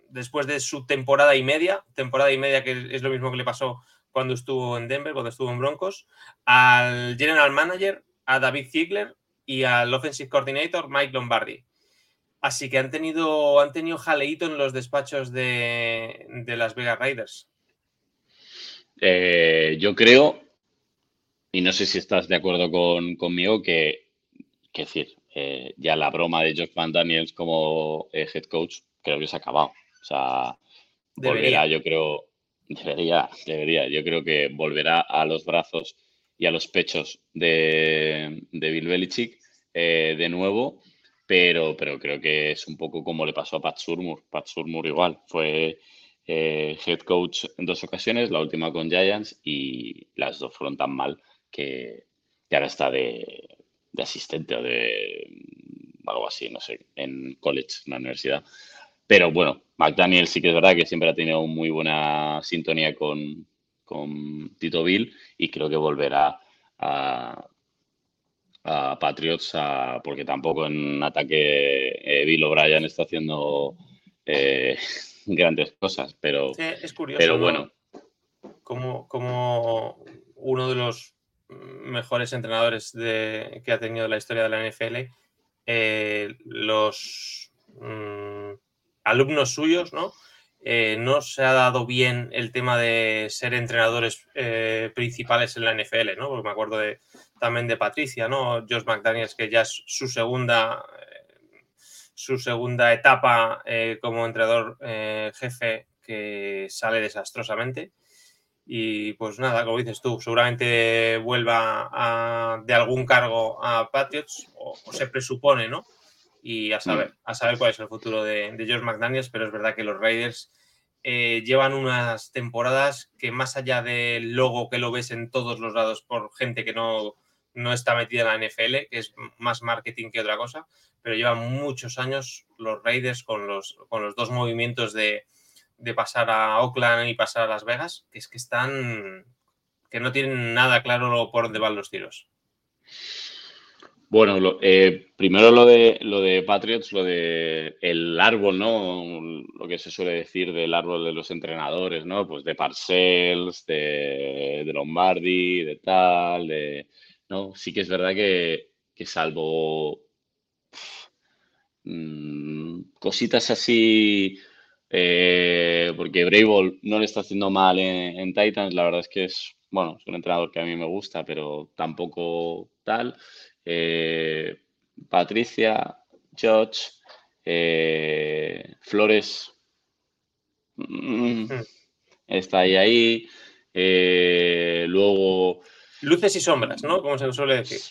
después de su temporada y media, temporada y media que es lo mismo que le pasó cuando estuvo en Denver, cuando estuvo en Broncos, al general manager, a David Ziegler y al offensive coordinator Mike Lombardi. Así que han tenido, han tenido jaleíto en los despachos de, las Vegas Raiders. Eh, yo creo, y no sé si estás de acuerdo con, conmigo, que, que decir, eh, ya la broma de Josh Van Daniels como eh, head coach creo que se ha acabado. O sea, Debería. volverá, yo creo, debería, debería, yo creo que volverá a los brazos y a los pechos de, de Bill Belichick eh, de nuevo, pero, pero creo que es un poco como le pasó a Pat Surmur. Pat Surmur igual, fue head coach en dos ocasiones, la última con Giants y las dos fueron tan mal que, que ahora está de, de asistente o de mm, algo así, no sé, en college, en la universidad. Pero bueno, McDaniel sí que es verdad que siempre ha tenido muy buena sintonía con, con Tito Bill y creo que volverá a, a Patriots a- porque tampoco en ataque eh, Bill O'Brien está haciendo eh, grandes cosas, pero, Eh, es curioso. pero ¿no? bueno, como, como uno de los mejores entrenadores de, que ha tenido la historia de la NFL, eh, los mm, alumnos suyos, ¿no? Eh, no se ha dado bien el tema de ser entrenadores eh, principales en la NFL, ¿no? Porque me acuerdo de, también de Patricia, ¿no? Josh McDaniels, que ya es su segunda, su segunda etapa como entrenador jefe que sale desastrosamente. Y pues nada, como dices tú, seguramente vuelva a- de algún cargo a Patriots, o, o se presupone, ¿no? Y a saber, a saber cuál es el futuro de, de George McDaniels, pero es verdad que los Raiders eh, llevan unas temporadas que más allá del logo que lo ves en todos los lados por gente que no, no está metida en la NFL, que es más marketing que otra cosa, pero llevan muchos años los Raiders con los, con los dos movimientos de, de pasar a Oakland y pasar a Las Vegas, que es que están, que no tienen nada claro por dónde van los tiros. Bueno, eh, primero lo de lo de Patriots, lo de el árbol, ¿no? Lo que se suele decir del árbol de los entrenadores, ¿no? Pues de Parcells, de, de Lombardi, de tal, de no, sí que es verdad que, que salvo mm, cositas así, eh, porque Brable no le está haciendo mal en, en Titans, la verdad es que es, bueno, es un entrenador que a mí me gusta, pero tampoco tal. Eh, Patricia, George, eh, Flores, mm, está ahí ahí. Luego, Luces y sombras, ¿no? Como se suele decir.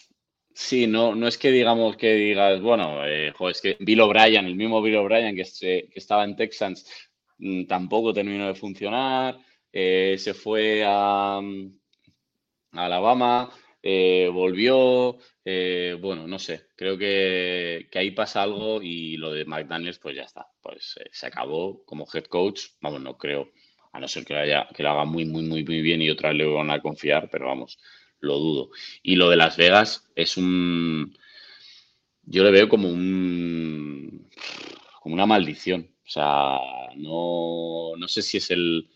Sí, no, no es que digamos que digas, bueno, eh, es que Bill O'Brien, el mismo Bill O'Brien que, que estaba en Texans, mm, tampoco terminó de funcionar. eh, se fue a, mm, Alabama, eh, volvió. eh, bueno, no sé, creo que, ahí pasa algo y lo de McDaniels, pues ya está. Pues eh, se acabó como head coach. Vamos, no creo, a no ser que lo, haya- que lo haga muy, muy, muy, muy bien y otra le van a confiar, pero vamos, lo dudo. Y lo de Las Vegas es un. Yo le veo como un. como una maldición. O sea, no, no sé si es el.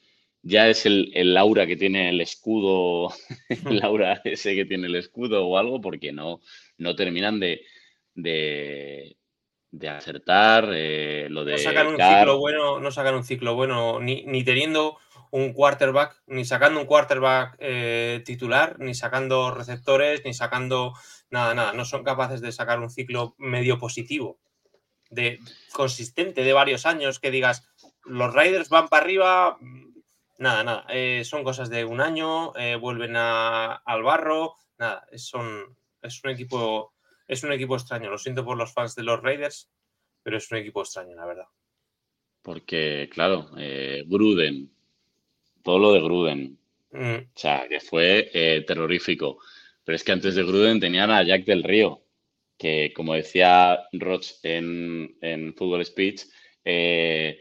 Ya es el, el aura que tiene el escudo, el aura ese que tiene el escudo o algo, porque no, no terminan de, de, de acertar. eh, lo de No sacan un ciclo bueno, no sacan un ciclo bueno, ni, ni teniendo un quarterback, ni sacando un quarterback eh, titular, ni sacando receptores, ni sacando nada, nada. No son capaces de sacar un ciclo medio positivo, de consistente de varios años, que digas, los Raiders van para arriba, nada, nada. eh, son cosas de un año, eh, vuelven a- al barro, nada. Es, son, es un equipo, es un equipo extraño. Lo siento por los fans de los Raiders, pero es un equipo extraño, la verdad. Porque, claro, eh, Gruden, todo lo de Gruden, Mm, o sea, que fue eh, terrorífico. Pero es que antes de Gruden tenían a Jack del Río, que como decía Roch en, en Football Speech, eh,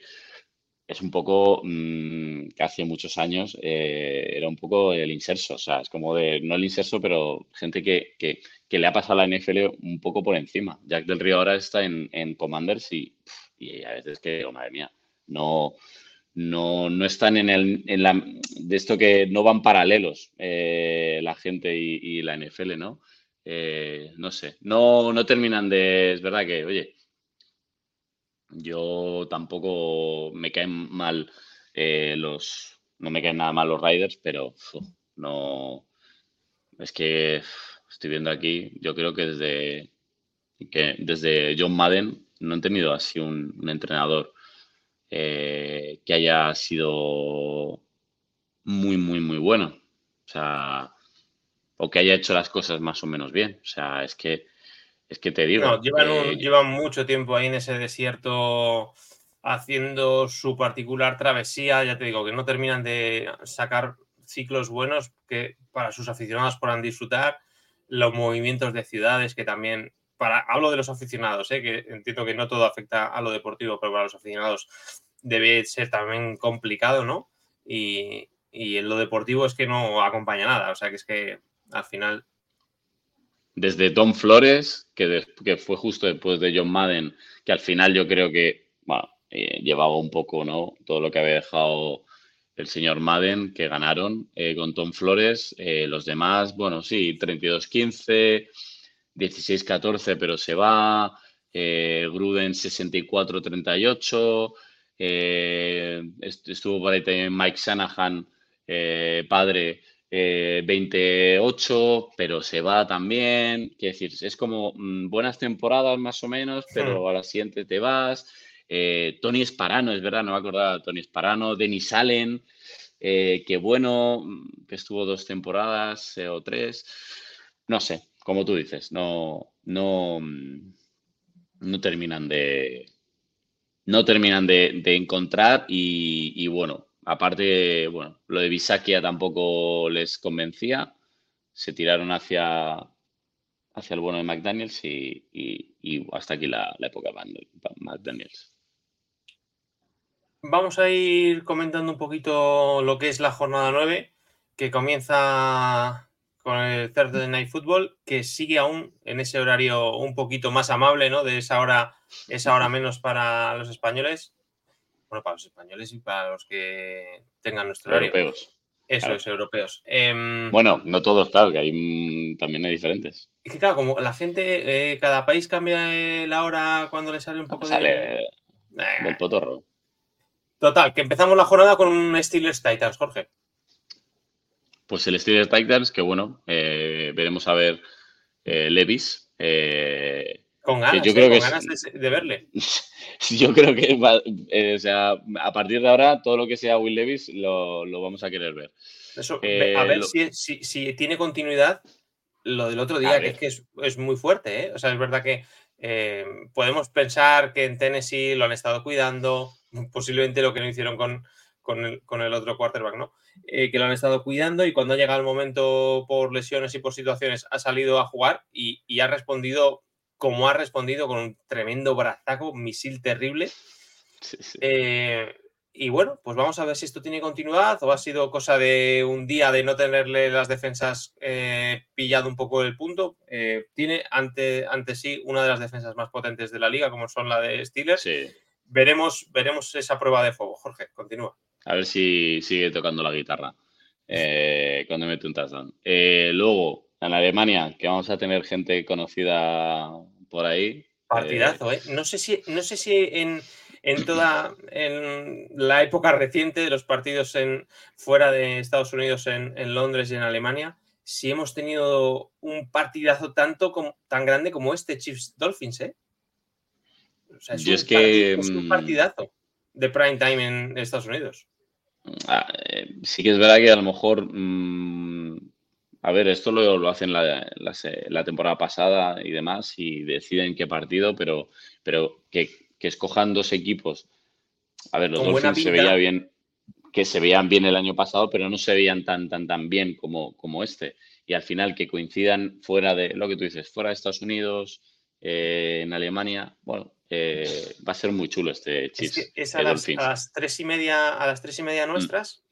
es un poco, mm, que hace muchos años, eh, era un poco el inserso, o sea, es como de, no el inserso, pero gente que, que, que le ha pasado a la NFL un poco por encima. Jack del Río ahora está en, en Commanders y, y a veces que, oh, madre mía, no, no, no están en, el, en la, de esto que no van paralelos eh, la gente y, la NFL, ¿no? Eh, no sé, no, no terminan de, es verdad que, oye, yo tampoco me caen mal eh, los. No me caen nada mal los Riders, pero no. Es que estoy viendo aquí, yo creo que desde, que desde John Madden no han tenido así un entrenador eh, que haya sido muy, muy, muy bueno. O sea, o que haya hecho las cosas más o menos bien. O sea, es que es que te digo. No, llevan, un, eh, llevan, mucho tiempo ahí en ese desierto haciendo su particular travesía. Ya te digo que no terminan de sacar ciclos buenos que para sus aficionados puedan disfrutar. Los movimientos de ciudades que también. Para, hablo de los aficionados, ¿eh? que entiendo que no todo afecta a lo deportivo, pero para los aficionados debe ser también complicado, ¿no? Y, en lo deportivo es que no acompaña nada. O sea que es que al final desde Tom Flores, que, de, que, fue justo después de John Madden, que al final yo creo que eh, llevaba un poco ¿no? todo lo que había dejado el señor Madden, que ganaron eh, con Tom Flores. Los demás, bueno, sí, 32-15, 16-14, pero se va. Gruden 64-38. estuvo por ahí también Mike Shanahan, padre eh, 28, pero se va también. Quiero decir, es como mmm, buenas temporadas más o menos, pero a la siguiente te vas. Eh, Tony Esparano, es verdad, no me acordaba. Tony Esparano, Denis Allen, eh, que bueno, que estuvo dos temporadas eh, o tres. No sé, como tú dices, no, no, no terminan de. No terminan de, encontrar y, bueno, Aparte, bueno, lo de Bisakia tampoco les convencía. Se tiraron hacia, hacia el bueno de McDaniels y, y, y hasta aquí la, la época de McDaniels. Vamos a ir comentando un poquito lo que es la jornada 9, que comienza con el Thursday Night Football, que sigue aún en ese horario un poquito más amable, ¿no? De esa hora, esa hora menos para los españoles bueno, para los españoles y para los que tengan nuestro horario. Europeos. Eso claro. es, europeos. Eh, bueno, no todos, claro, que hay, también hay diferentes. Es que claro, como la gente, eh, cada país cambia eh, la hora cuando le sale un poco sale de... del potorro. Total, que empezamos la jornada con un Steelers Titans, Jorge. Pues el Steelers Titans, que bueno, eh, veremos a ver Levis. Con ganas, yo creo con que ganas de, de, verle. Yo creo que va, eh, o sea, a partir de ahora todo lo que sea Will Levis lo, lo vamos a querer ver. Eso, eh, a ver lo... si, si, si, tiene continuidad lo del otro día, que es que es, es, muy fuerte. ¿eh? O sea, es verdad que eh, podemos pensar que en Tennessee lo han estado cuidando, posiblemente lo que no hicieron con, con, el, con el otro quarterback, ¿no? Eh, que lo han estado cuidando y cuando llega el momento por lesiones y por situaciones ha salido a jugar y, y ha respondido como ha respondido con un tremendo brazaco, misil terrible. Sí, sí. Eh, y bueno, pues vamos a ver si esto tiene continuidad o ha sido cosa de un día de no tenerle las defensas eh, pillado un poco el punto. Eh, tiene ante, ante sí una de las defensas más potentes de la liga, como son la de Steelers. Sí. Veremos, veremos esa prueba de fuego. Jorge, continúa. A ver si sigue tocando la guitarra eh, cuando mete un touchdown. luego, en Alemania, que vamos a tener gente conocida por ahí. Partidazo, ¿eh? No sé si, no sé si en, en toda en la época reciente de los partidos en, fuera de Estados Unidos, en, en Londres y en Alemania, si hemos tenido un partidazo tanto como, tan grande como este Chiefs Dolphins, ¿eh? O sea, es, Yo un es que es un partidazo de prime time en Estados Unidos. Ah, eh, sí que es verdad que a lo mejor mmm, a ver, esto lo, lo hacen la, la, la, temporada pasada y demás y deciden qué partido, pero, pero que, que escojan dos equipos. A ver, los Dolphins se veía bien. que se veían bien el año pasado, pero no se veían tan, tan, tan bien como, como este. Y al final que coincidan fuera de lo que tú dices, fuera de Estados Unidos, eh, en Alemania, bueno, eh, va a ser muy chulo este chis. Es, que es a, las, a, las, tres y media, a las tres y media nuestras,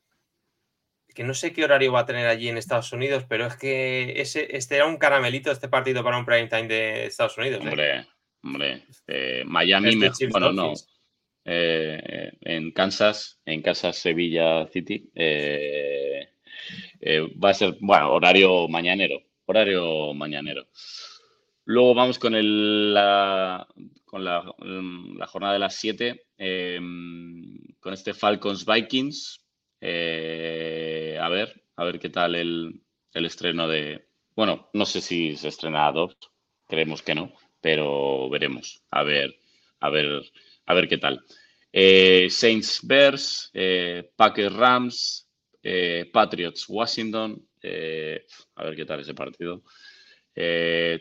mm. que no sé qué horario va a tener allí en Estados Unidos, pero es que ese, este era un caramelito este partido para un prime time de Estados Unidos. Hombre, ¿eh? hombre, Miami, me, bueno, no. Eh, en Kansas, en Kansas, Sevilla City. Eh, eh, va a ser, bueno, horario mañanero. Horario mañanero. Luego vamos con, el, la, con la, la, jornada de las 7, con este Falcons Vikings. a ver, a ver qué tal el, el, estreno de. Bueno, no sé si se estrena a dos, creemos que no, pero veremos. A ver, a ver a ver qué tal. Eh, Saints Bears, eh, Packers Rams, eh, Patriots Washington. a ver qué tal ese partido.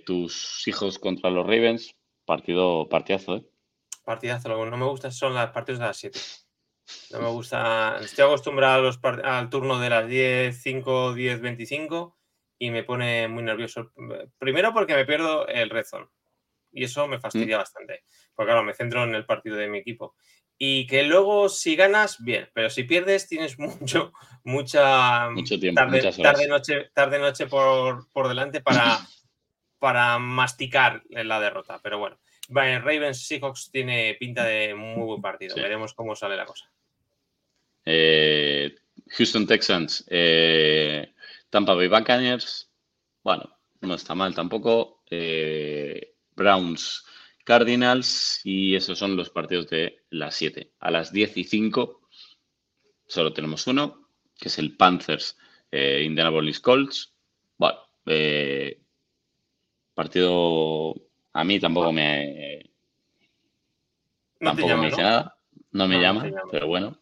Tus hijos contra los Ravens, partido, partidazo, ¿eh? Partidazo, lo que no me gusta son las partidos de las 7. No me gusta. Estoy acostumbrado al turno de las 10, 5, 10, 25 y me pone muy nervioso. Primero porque me pierdo el red zone y eso me fastidia mm. bastante. Porque claro, me centro en el partido de mi equipo. Y que luego si ganas, bien, pero si pierdes tienes mucho, mucha mucho tiempo, tarde, tarde noche, tarde noche por, por delante para, para masticar la derrota. Pero bueno, Ravens Seahawks tiene pinta de muy buen partido. Sí. Veremos cómo sale la cosa. Eh, Houston Texans, eh, Tampa Bay Buccaneers. Bueno, no está mal tampoco. Eh, Browns Cardinals y esos son los partidos de las 7. A las 10 y 5 solo tenemos uno, que es el Panthers Indianapolis Colts. Bueno, eh, partido a mí tampoco me no tampoco llama, me dice ¿no? nada, no me No, llama, pero bueno.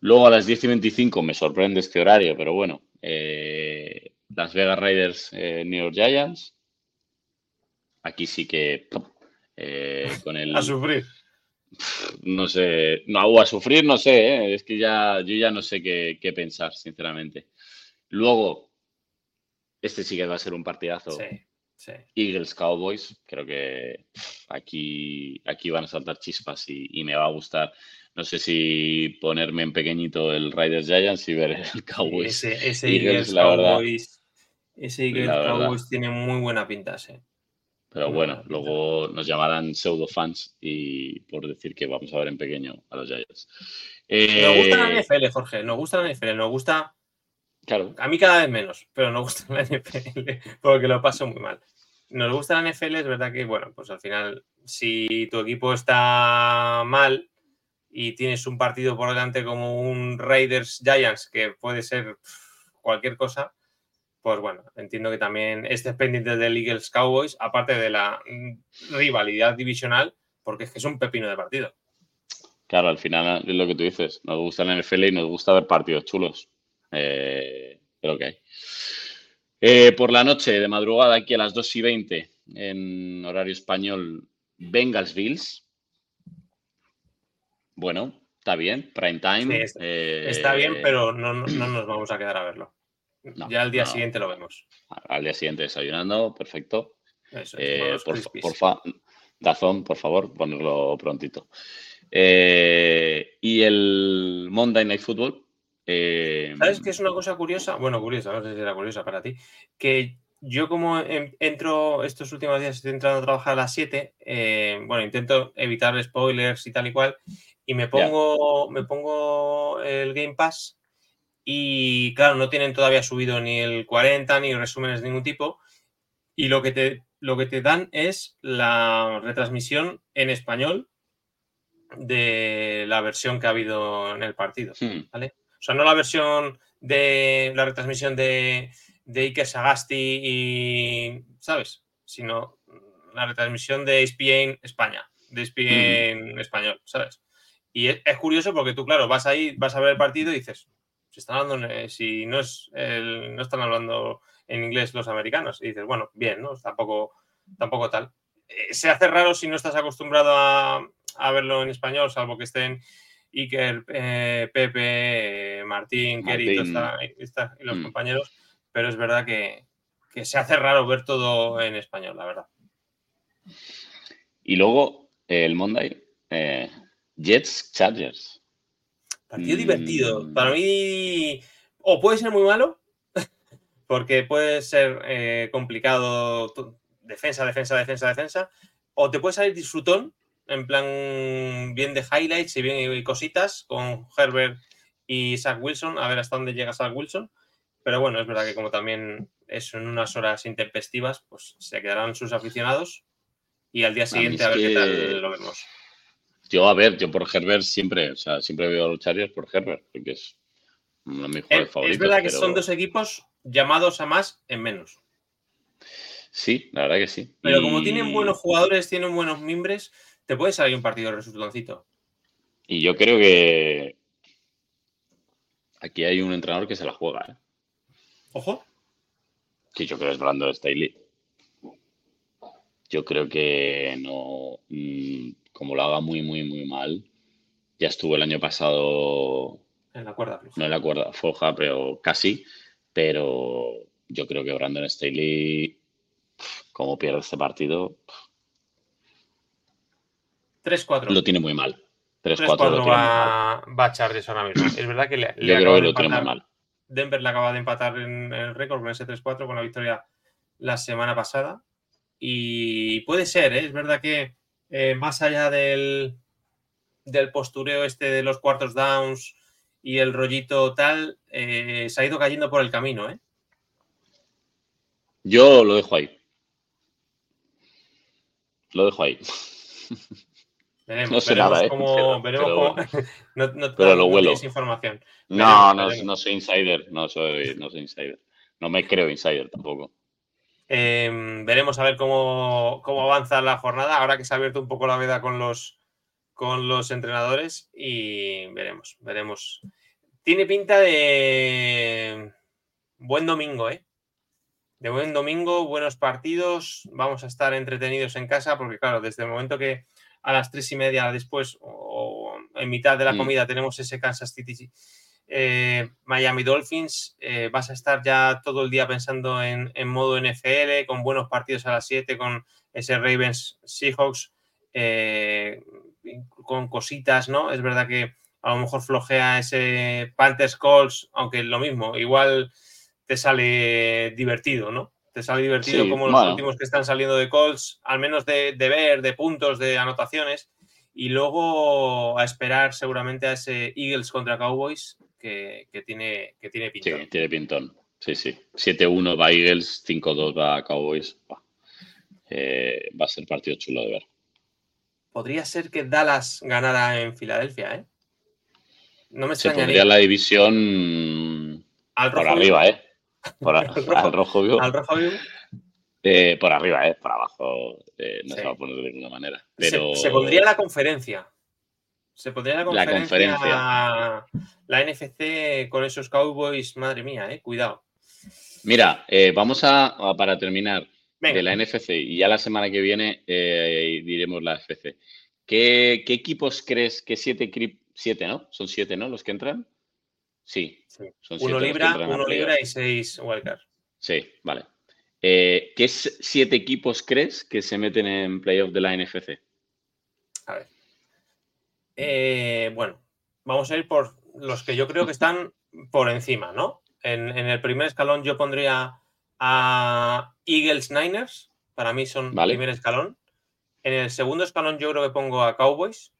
Luego a las 10 y 25 me sorprende este horario, pero bueno. eh, Las Vegas Raiders, eh, New York Giants. Aquí sí que eh, con el A sufrir. no sé, no o a sufrir, no sé, ¿eh? es que ya yo ya no sé qué, qué pensar, sinceramente. Luego, este sí que va a ser un partidazo. Sí, sí. Eagles Cowboys, creo que aquí, aquí van a saltar chispas y, y me va a gustar. No sé si ponerme en pequeñito el Raiders Giants y ver el Cowboys. Ese, ese Eagles, Eagles la verdad. Cowboys, ese Eagles. Cowboys tiene muy buena pinta, sí. Pero bueno, luego nos llamarán pseudo fans y por decir que vamos a ver en pequeño a los Giants. Nos gusta la Eh, NFL, Jorge, nos gusta la NFL, nos gusta, claro, a mí cada vez menos, pero nos gusta la NFL porque lo paso muy mal. Nos gusta la NFL, es verdad que, bueno, pues al final, si tu equipo está mal y tienes un partido por delante como un Raiders Giants, que puede ser cualquier cosa, pues bueno, entiendo que también estés pendiente del Eagles Cowboys, aparte de la rivalidad divisional, porque es que es un pepino de partido. claro, al final es lo que tú dices. Nos gusta la NFL y nos gusta ver partidos chulos. Eh, pero que hay. Eh, por la noche, de madrugada, aquí a las 2 y 20, en horario español, Bengals Bills. Bueno, está bien, prime time. Sí, está- eh, Está bien, pero no, no- no nos vamos a quedar a verlo. No, ya al día siguiente lo vemos. Al día siguiente desayunando, perfecto. Eso es, por, por fa- Dazón, por favor, ponerlo prontito. Y el Monday Night Football. Eh, ¿Sabes qué es una cosa curiosa? Bueno, curiosa, no sé si era curiosa para ti. Que yo como en- entro estos últimos días, estoy entrando a trabajar a las 7, eh, bueno, intento evitar spoilers y tal y cual, y me pongo, me pongo el Game Pass y claro, no tienen todavía subido ni el 40 ni resúmenes de ningún tipo, y lo que te, lo que te dan es la retransmisión en español de la versión que ha habido en el partido. hmm, O sea, no la versión de la retransmisión de, de Iker Sagasti y, ¿sabes? Sino la retransmisión de ESPN España, de ESPN español, ¿sabes? Y es, es curioso porque tú, claro, vas ahí, vas a ver el partido y dices, si están hablando, en- si no es el- no están hablando en inglés los americanos, y dices, bueno, bien, ¿no? Tampoco, tampoco tal. Eh, Se hace raro si no estás acostumbrado a, a verlo en español, salvo que estén Iker, eh, Pepe, Martín, Kerry Martín. y los Mm. compañeros, pero es verdad que, que se hace raro ver todo en español, la verdad. Y luego eh, el Monday, eh, Jets Chargers. Partido Mm. divertido. Para mí, o puede ser muy malo, porque puede ser eh, complicado, defensa, defensa, defensa, defensa, o te puede salir disfrutón, en plan bien de highlights y bien y cositas, con Herbert y Zach Wilson, a ver hasta dónde llega Zach Wilson. Pero bueno, es verdad que como también es en unas horas intempestivas, pues se quedarán sus aficionados y al día siguiente es a ver qué que- tal lo vemos. Yo, a ver, yo por Herbert siempre, o sea, siempre veo a los Chargers por Herbert, porque es uno de mis jugadores favoritos. es verdad que pero- son dos equipos llamados a más en menos. Sí, la verdad que sí. Pero como Y- tienen buenos jugadores, tienen buenos mimbres, te puede salir un partido resultoncito. Y yo creo que aquí hay un entrenador que se la juega, ¿eh? Ojo. que yo creo que es Brandon Staley. Yo creo que no, mm, como lo haga muy, muy, muy mal, ya estuvo el año pasado, En la cuerda floja. no en la cuerda floja, pero casi, pero yo creo que Brandon Staley, como pierde este partido, 3-4. lo tiene muy mal. 3-4 3-4 lo tiene muy mal. va, va Chargers ahora mismo. Es verdad que le, le Yo creo acaba que de lo tiene muy mal. Denver le acaba de empatar en el récord con ese 3-4 con la victoria la semana pasada. Y puede ser, ¿eh? es verdad que eh, más allá del, del postureo este de los cuartos downs y el rollito tal, eh, se ha ido cayendo por el camino, ¿eh? Yo lo dejo ahí. Lo dejo ahí. Veremos, No sé veremos nada, ¿eh? cómo- Pero- veremos pero cómo- no, no- pero lo tienes información. No, Veremos, no, veremos. no soy insider, no soy, no soy insider. No me creo insider tampoco. Eh, veremos a ver cómo, cómo avanza la jornada, ahora que se ha abierto un poco la veda con los, con los entrenadores y veremos, veremos. Tiene pinta de buen domingo, ¿eh? De buen domingo, buenos partidos, vamos a estar entretenidos en casa porque claro, desde el momento que a las tres y media después o en mitad de la Mm. comida tenemos ese Kansas City eh, Miami Dolphins, eh, vas a estar ya todo el día pensando en, en modo NFL, con buenos partidos a las 7, con ese Ravens Seahawks, eh, con cositas, ¿no? Es verdad que a lo mejor flojea ese Panthers Colts, aunque lo mismo, igual te sale divertido, ¿no? Te sale divertido Sí, como los bueno. últimos que están saliendo de Colts, al menos de, de ver, de puntos, de anotaciones. Y luego a esperar seguramente a ese Eagles contra Cowboys que, que tiene, que tiene Sí, pinta. tiene pintón. Sí, sí. 7-1 va Eagles, 5-2 va Cowboys. Eh, va a ser partido chulo de ver. Podría ser que Dallas ganara en Filadelfia, ¿eh? No me Se extrañaría. pondría la división Al por arriba, ¿eh? Por Al rojo- al rojo vivo. Al rojo vivo. Eh, por arriba, ¿eh? Por abajo eh, no Sí. se va a poner de ninguna manera. Se- Pero Se, pondría la conferencia. Se pondría la La conferencia. conferencia. La NFC con esos Cowboys, madre mía, eh, cuidado. Mira, eh, vamos a, a- para terminar Venga, de la NFC y ya la semana que viene diremos la FC. ¿Qué, qué equipos crees que siete, siete, ¿no? Son siete, ¿no? Los que entran. Sí, Sí. son uno libra, uno libra y seis wildcard. Sí, vale. Eh, ¿Qué siete equipos crees que se meten en playoff de la NFC? A ver. Eh, bueno, vamos a ir por los que yo creo que están por encima, ¿no? En, en el primer escalón yo pondría a Eagles Niners. Para mí son Vale. primer escalón. En el segundo escalón yo creo que pongo a Cowboys.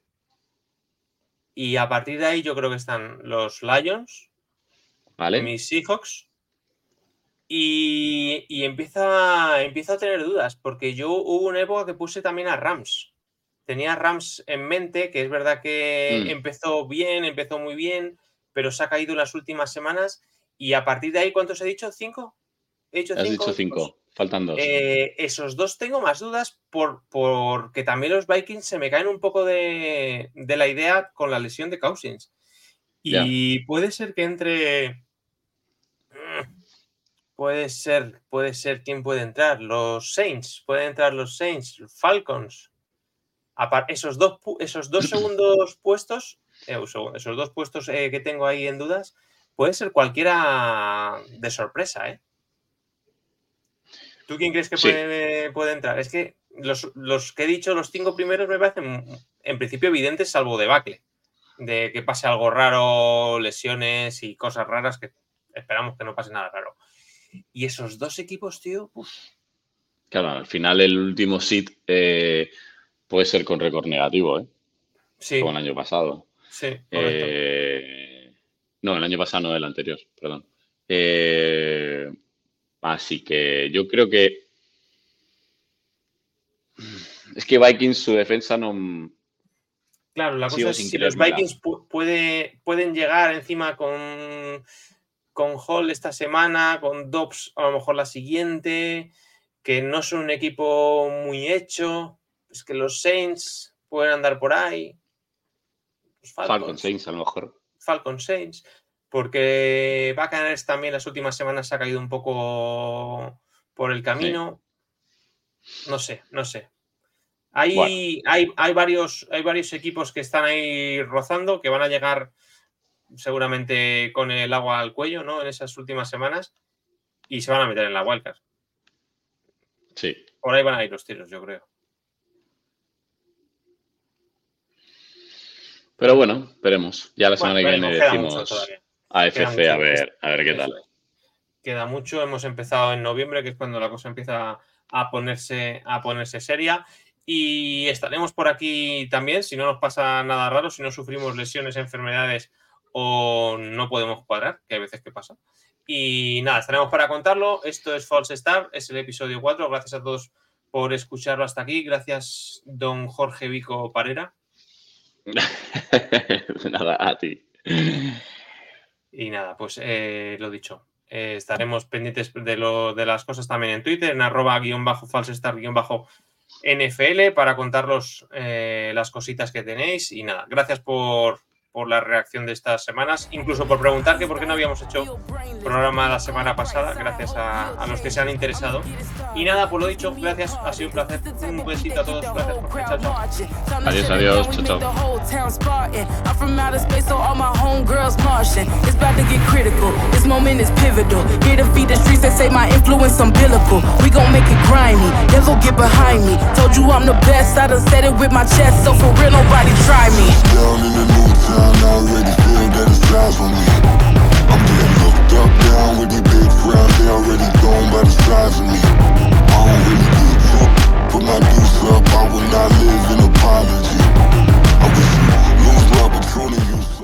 Y a partir de ahí yo creo que están los Lions, ¿Vale? mis Seahawks. Y, y empieza, empiezo a tener dudas, porque yo hubo una época que puse también a Rams. Tenía a Rams en mente, que es verdad que Mm. empezó bien, empezó muy bien, pero se ha caído en las últimas semanas. Y a partir de ahí, ¿cuántos he dicho? ¿Cinco? He dicho Has cinco. dicho cinco. Faltan dos. Eh, esos dos tengo más dudas por, porque también los Vikings se me caen un poco de, de la idea con la lesión de Cousins. Y puede ser que entre. Puede ser, puede ser quién puede entrar. Los Saints, pueden entrar los Saints, los Falcons. Esos dos, esos dos segundos puestos eh, esos dos puestos eh, que tengo ahí en dudas, puede ser cualquiera de sorpresa, ¿eh? ¿Tú quién crees que puede, puede, entrar? Es que los, los, que he dicho, los cinco primeros, me parecen en principio evidentes, salvo debacle. De que pase algo raro, lesiones y cosas raras que esperamos que no pase nada raro. Y esos dos equipos, tío, Claro, al final el último sit eh, puede ser con récord negativo, ¿eh? Sí. Como el año pasado. Sí, eh, no, el año pasado no, el anterior, perdón. Eh, así que yo creo que. Es que Vikings, su defensa no. Claro, la cosa es si los Vikings puede, pueden llegar encima con con Hall esta semana, con Dobbs a lo mejor la siguiente, que no son un equipo muy hecho, es que los Saints pueden andar por ahí. Falcon Saints a lo mejor. Falcon Saints, porque Buccaneers también las últimas semanas se ha caído un poco por el camino. No sé, no sé. Hay, hay, hay, varios, hay varios equipos que están ahí rozando, que van a llegar seguramente con el agua al cuello, ¿no? En esas últimas semanas y se van a meter en la wildcard. Sí. Por ahí van a ir los tiros, yo creo. Pero bueno, veremos. Ya la semana que viene decimos a FC a ver, a ver qué tal. Queda mucho, hemos empezado en noviembre, que es cuando la cosa empieza a ponerse, a ponerse seria. Y estaremos por aquí también, si no nos pasa nada raro, si no sufrimos lesiones, enfermedades o no podemos cuadrar, que hay veces que pasa. Y nada, estaremos para contarlo. Esto es False Star, es el episodio 4. Gracias a todos por escucharlo hasta aquí. Gracias, don Jorge Vico Parera. nada, a ti. Y nada, pues eh, lo dicho. Eh, estaremos pendientes de, lo, de las cosas también en Twitter, en arroba guion bajo falsestar guion bajo NFL para contaros eh, las cositas que tenéis. Y nada, gracias por, por la reacción de estas semanas, incluso por preguntar que por qué no habíamos hecho programa la semana pasada, gracias a, los que se han interesado. Y nada, por lo dicho, gracias, ha sido un placer. Un besito a todos, gracias por chao, chao. Adiós, adiós, chao, chao. mind already ladies feel that it's times for me. I'm getting looked up down with these big crowds They already gone by the size of me. I don't really give a fuck Put my deuce up, I will not live in apology. I wish you lose the opportunity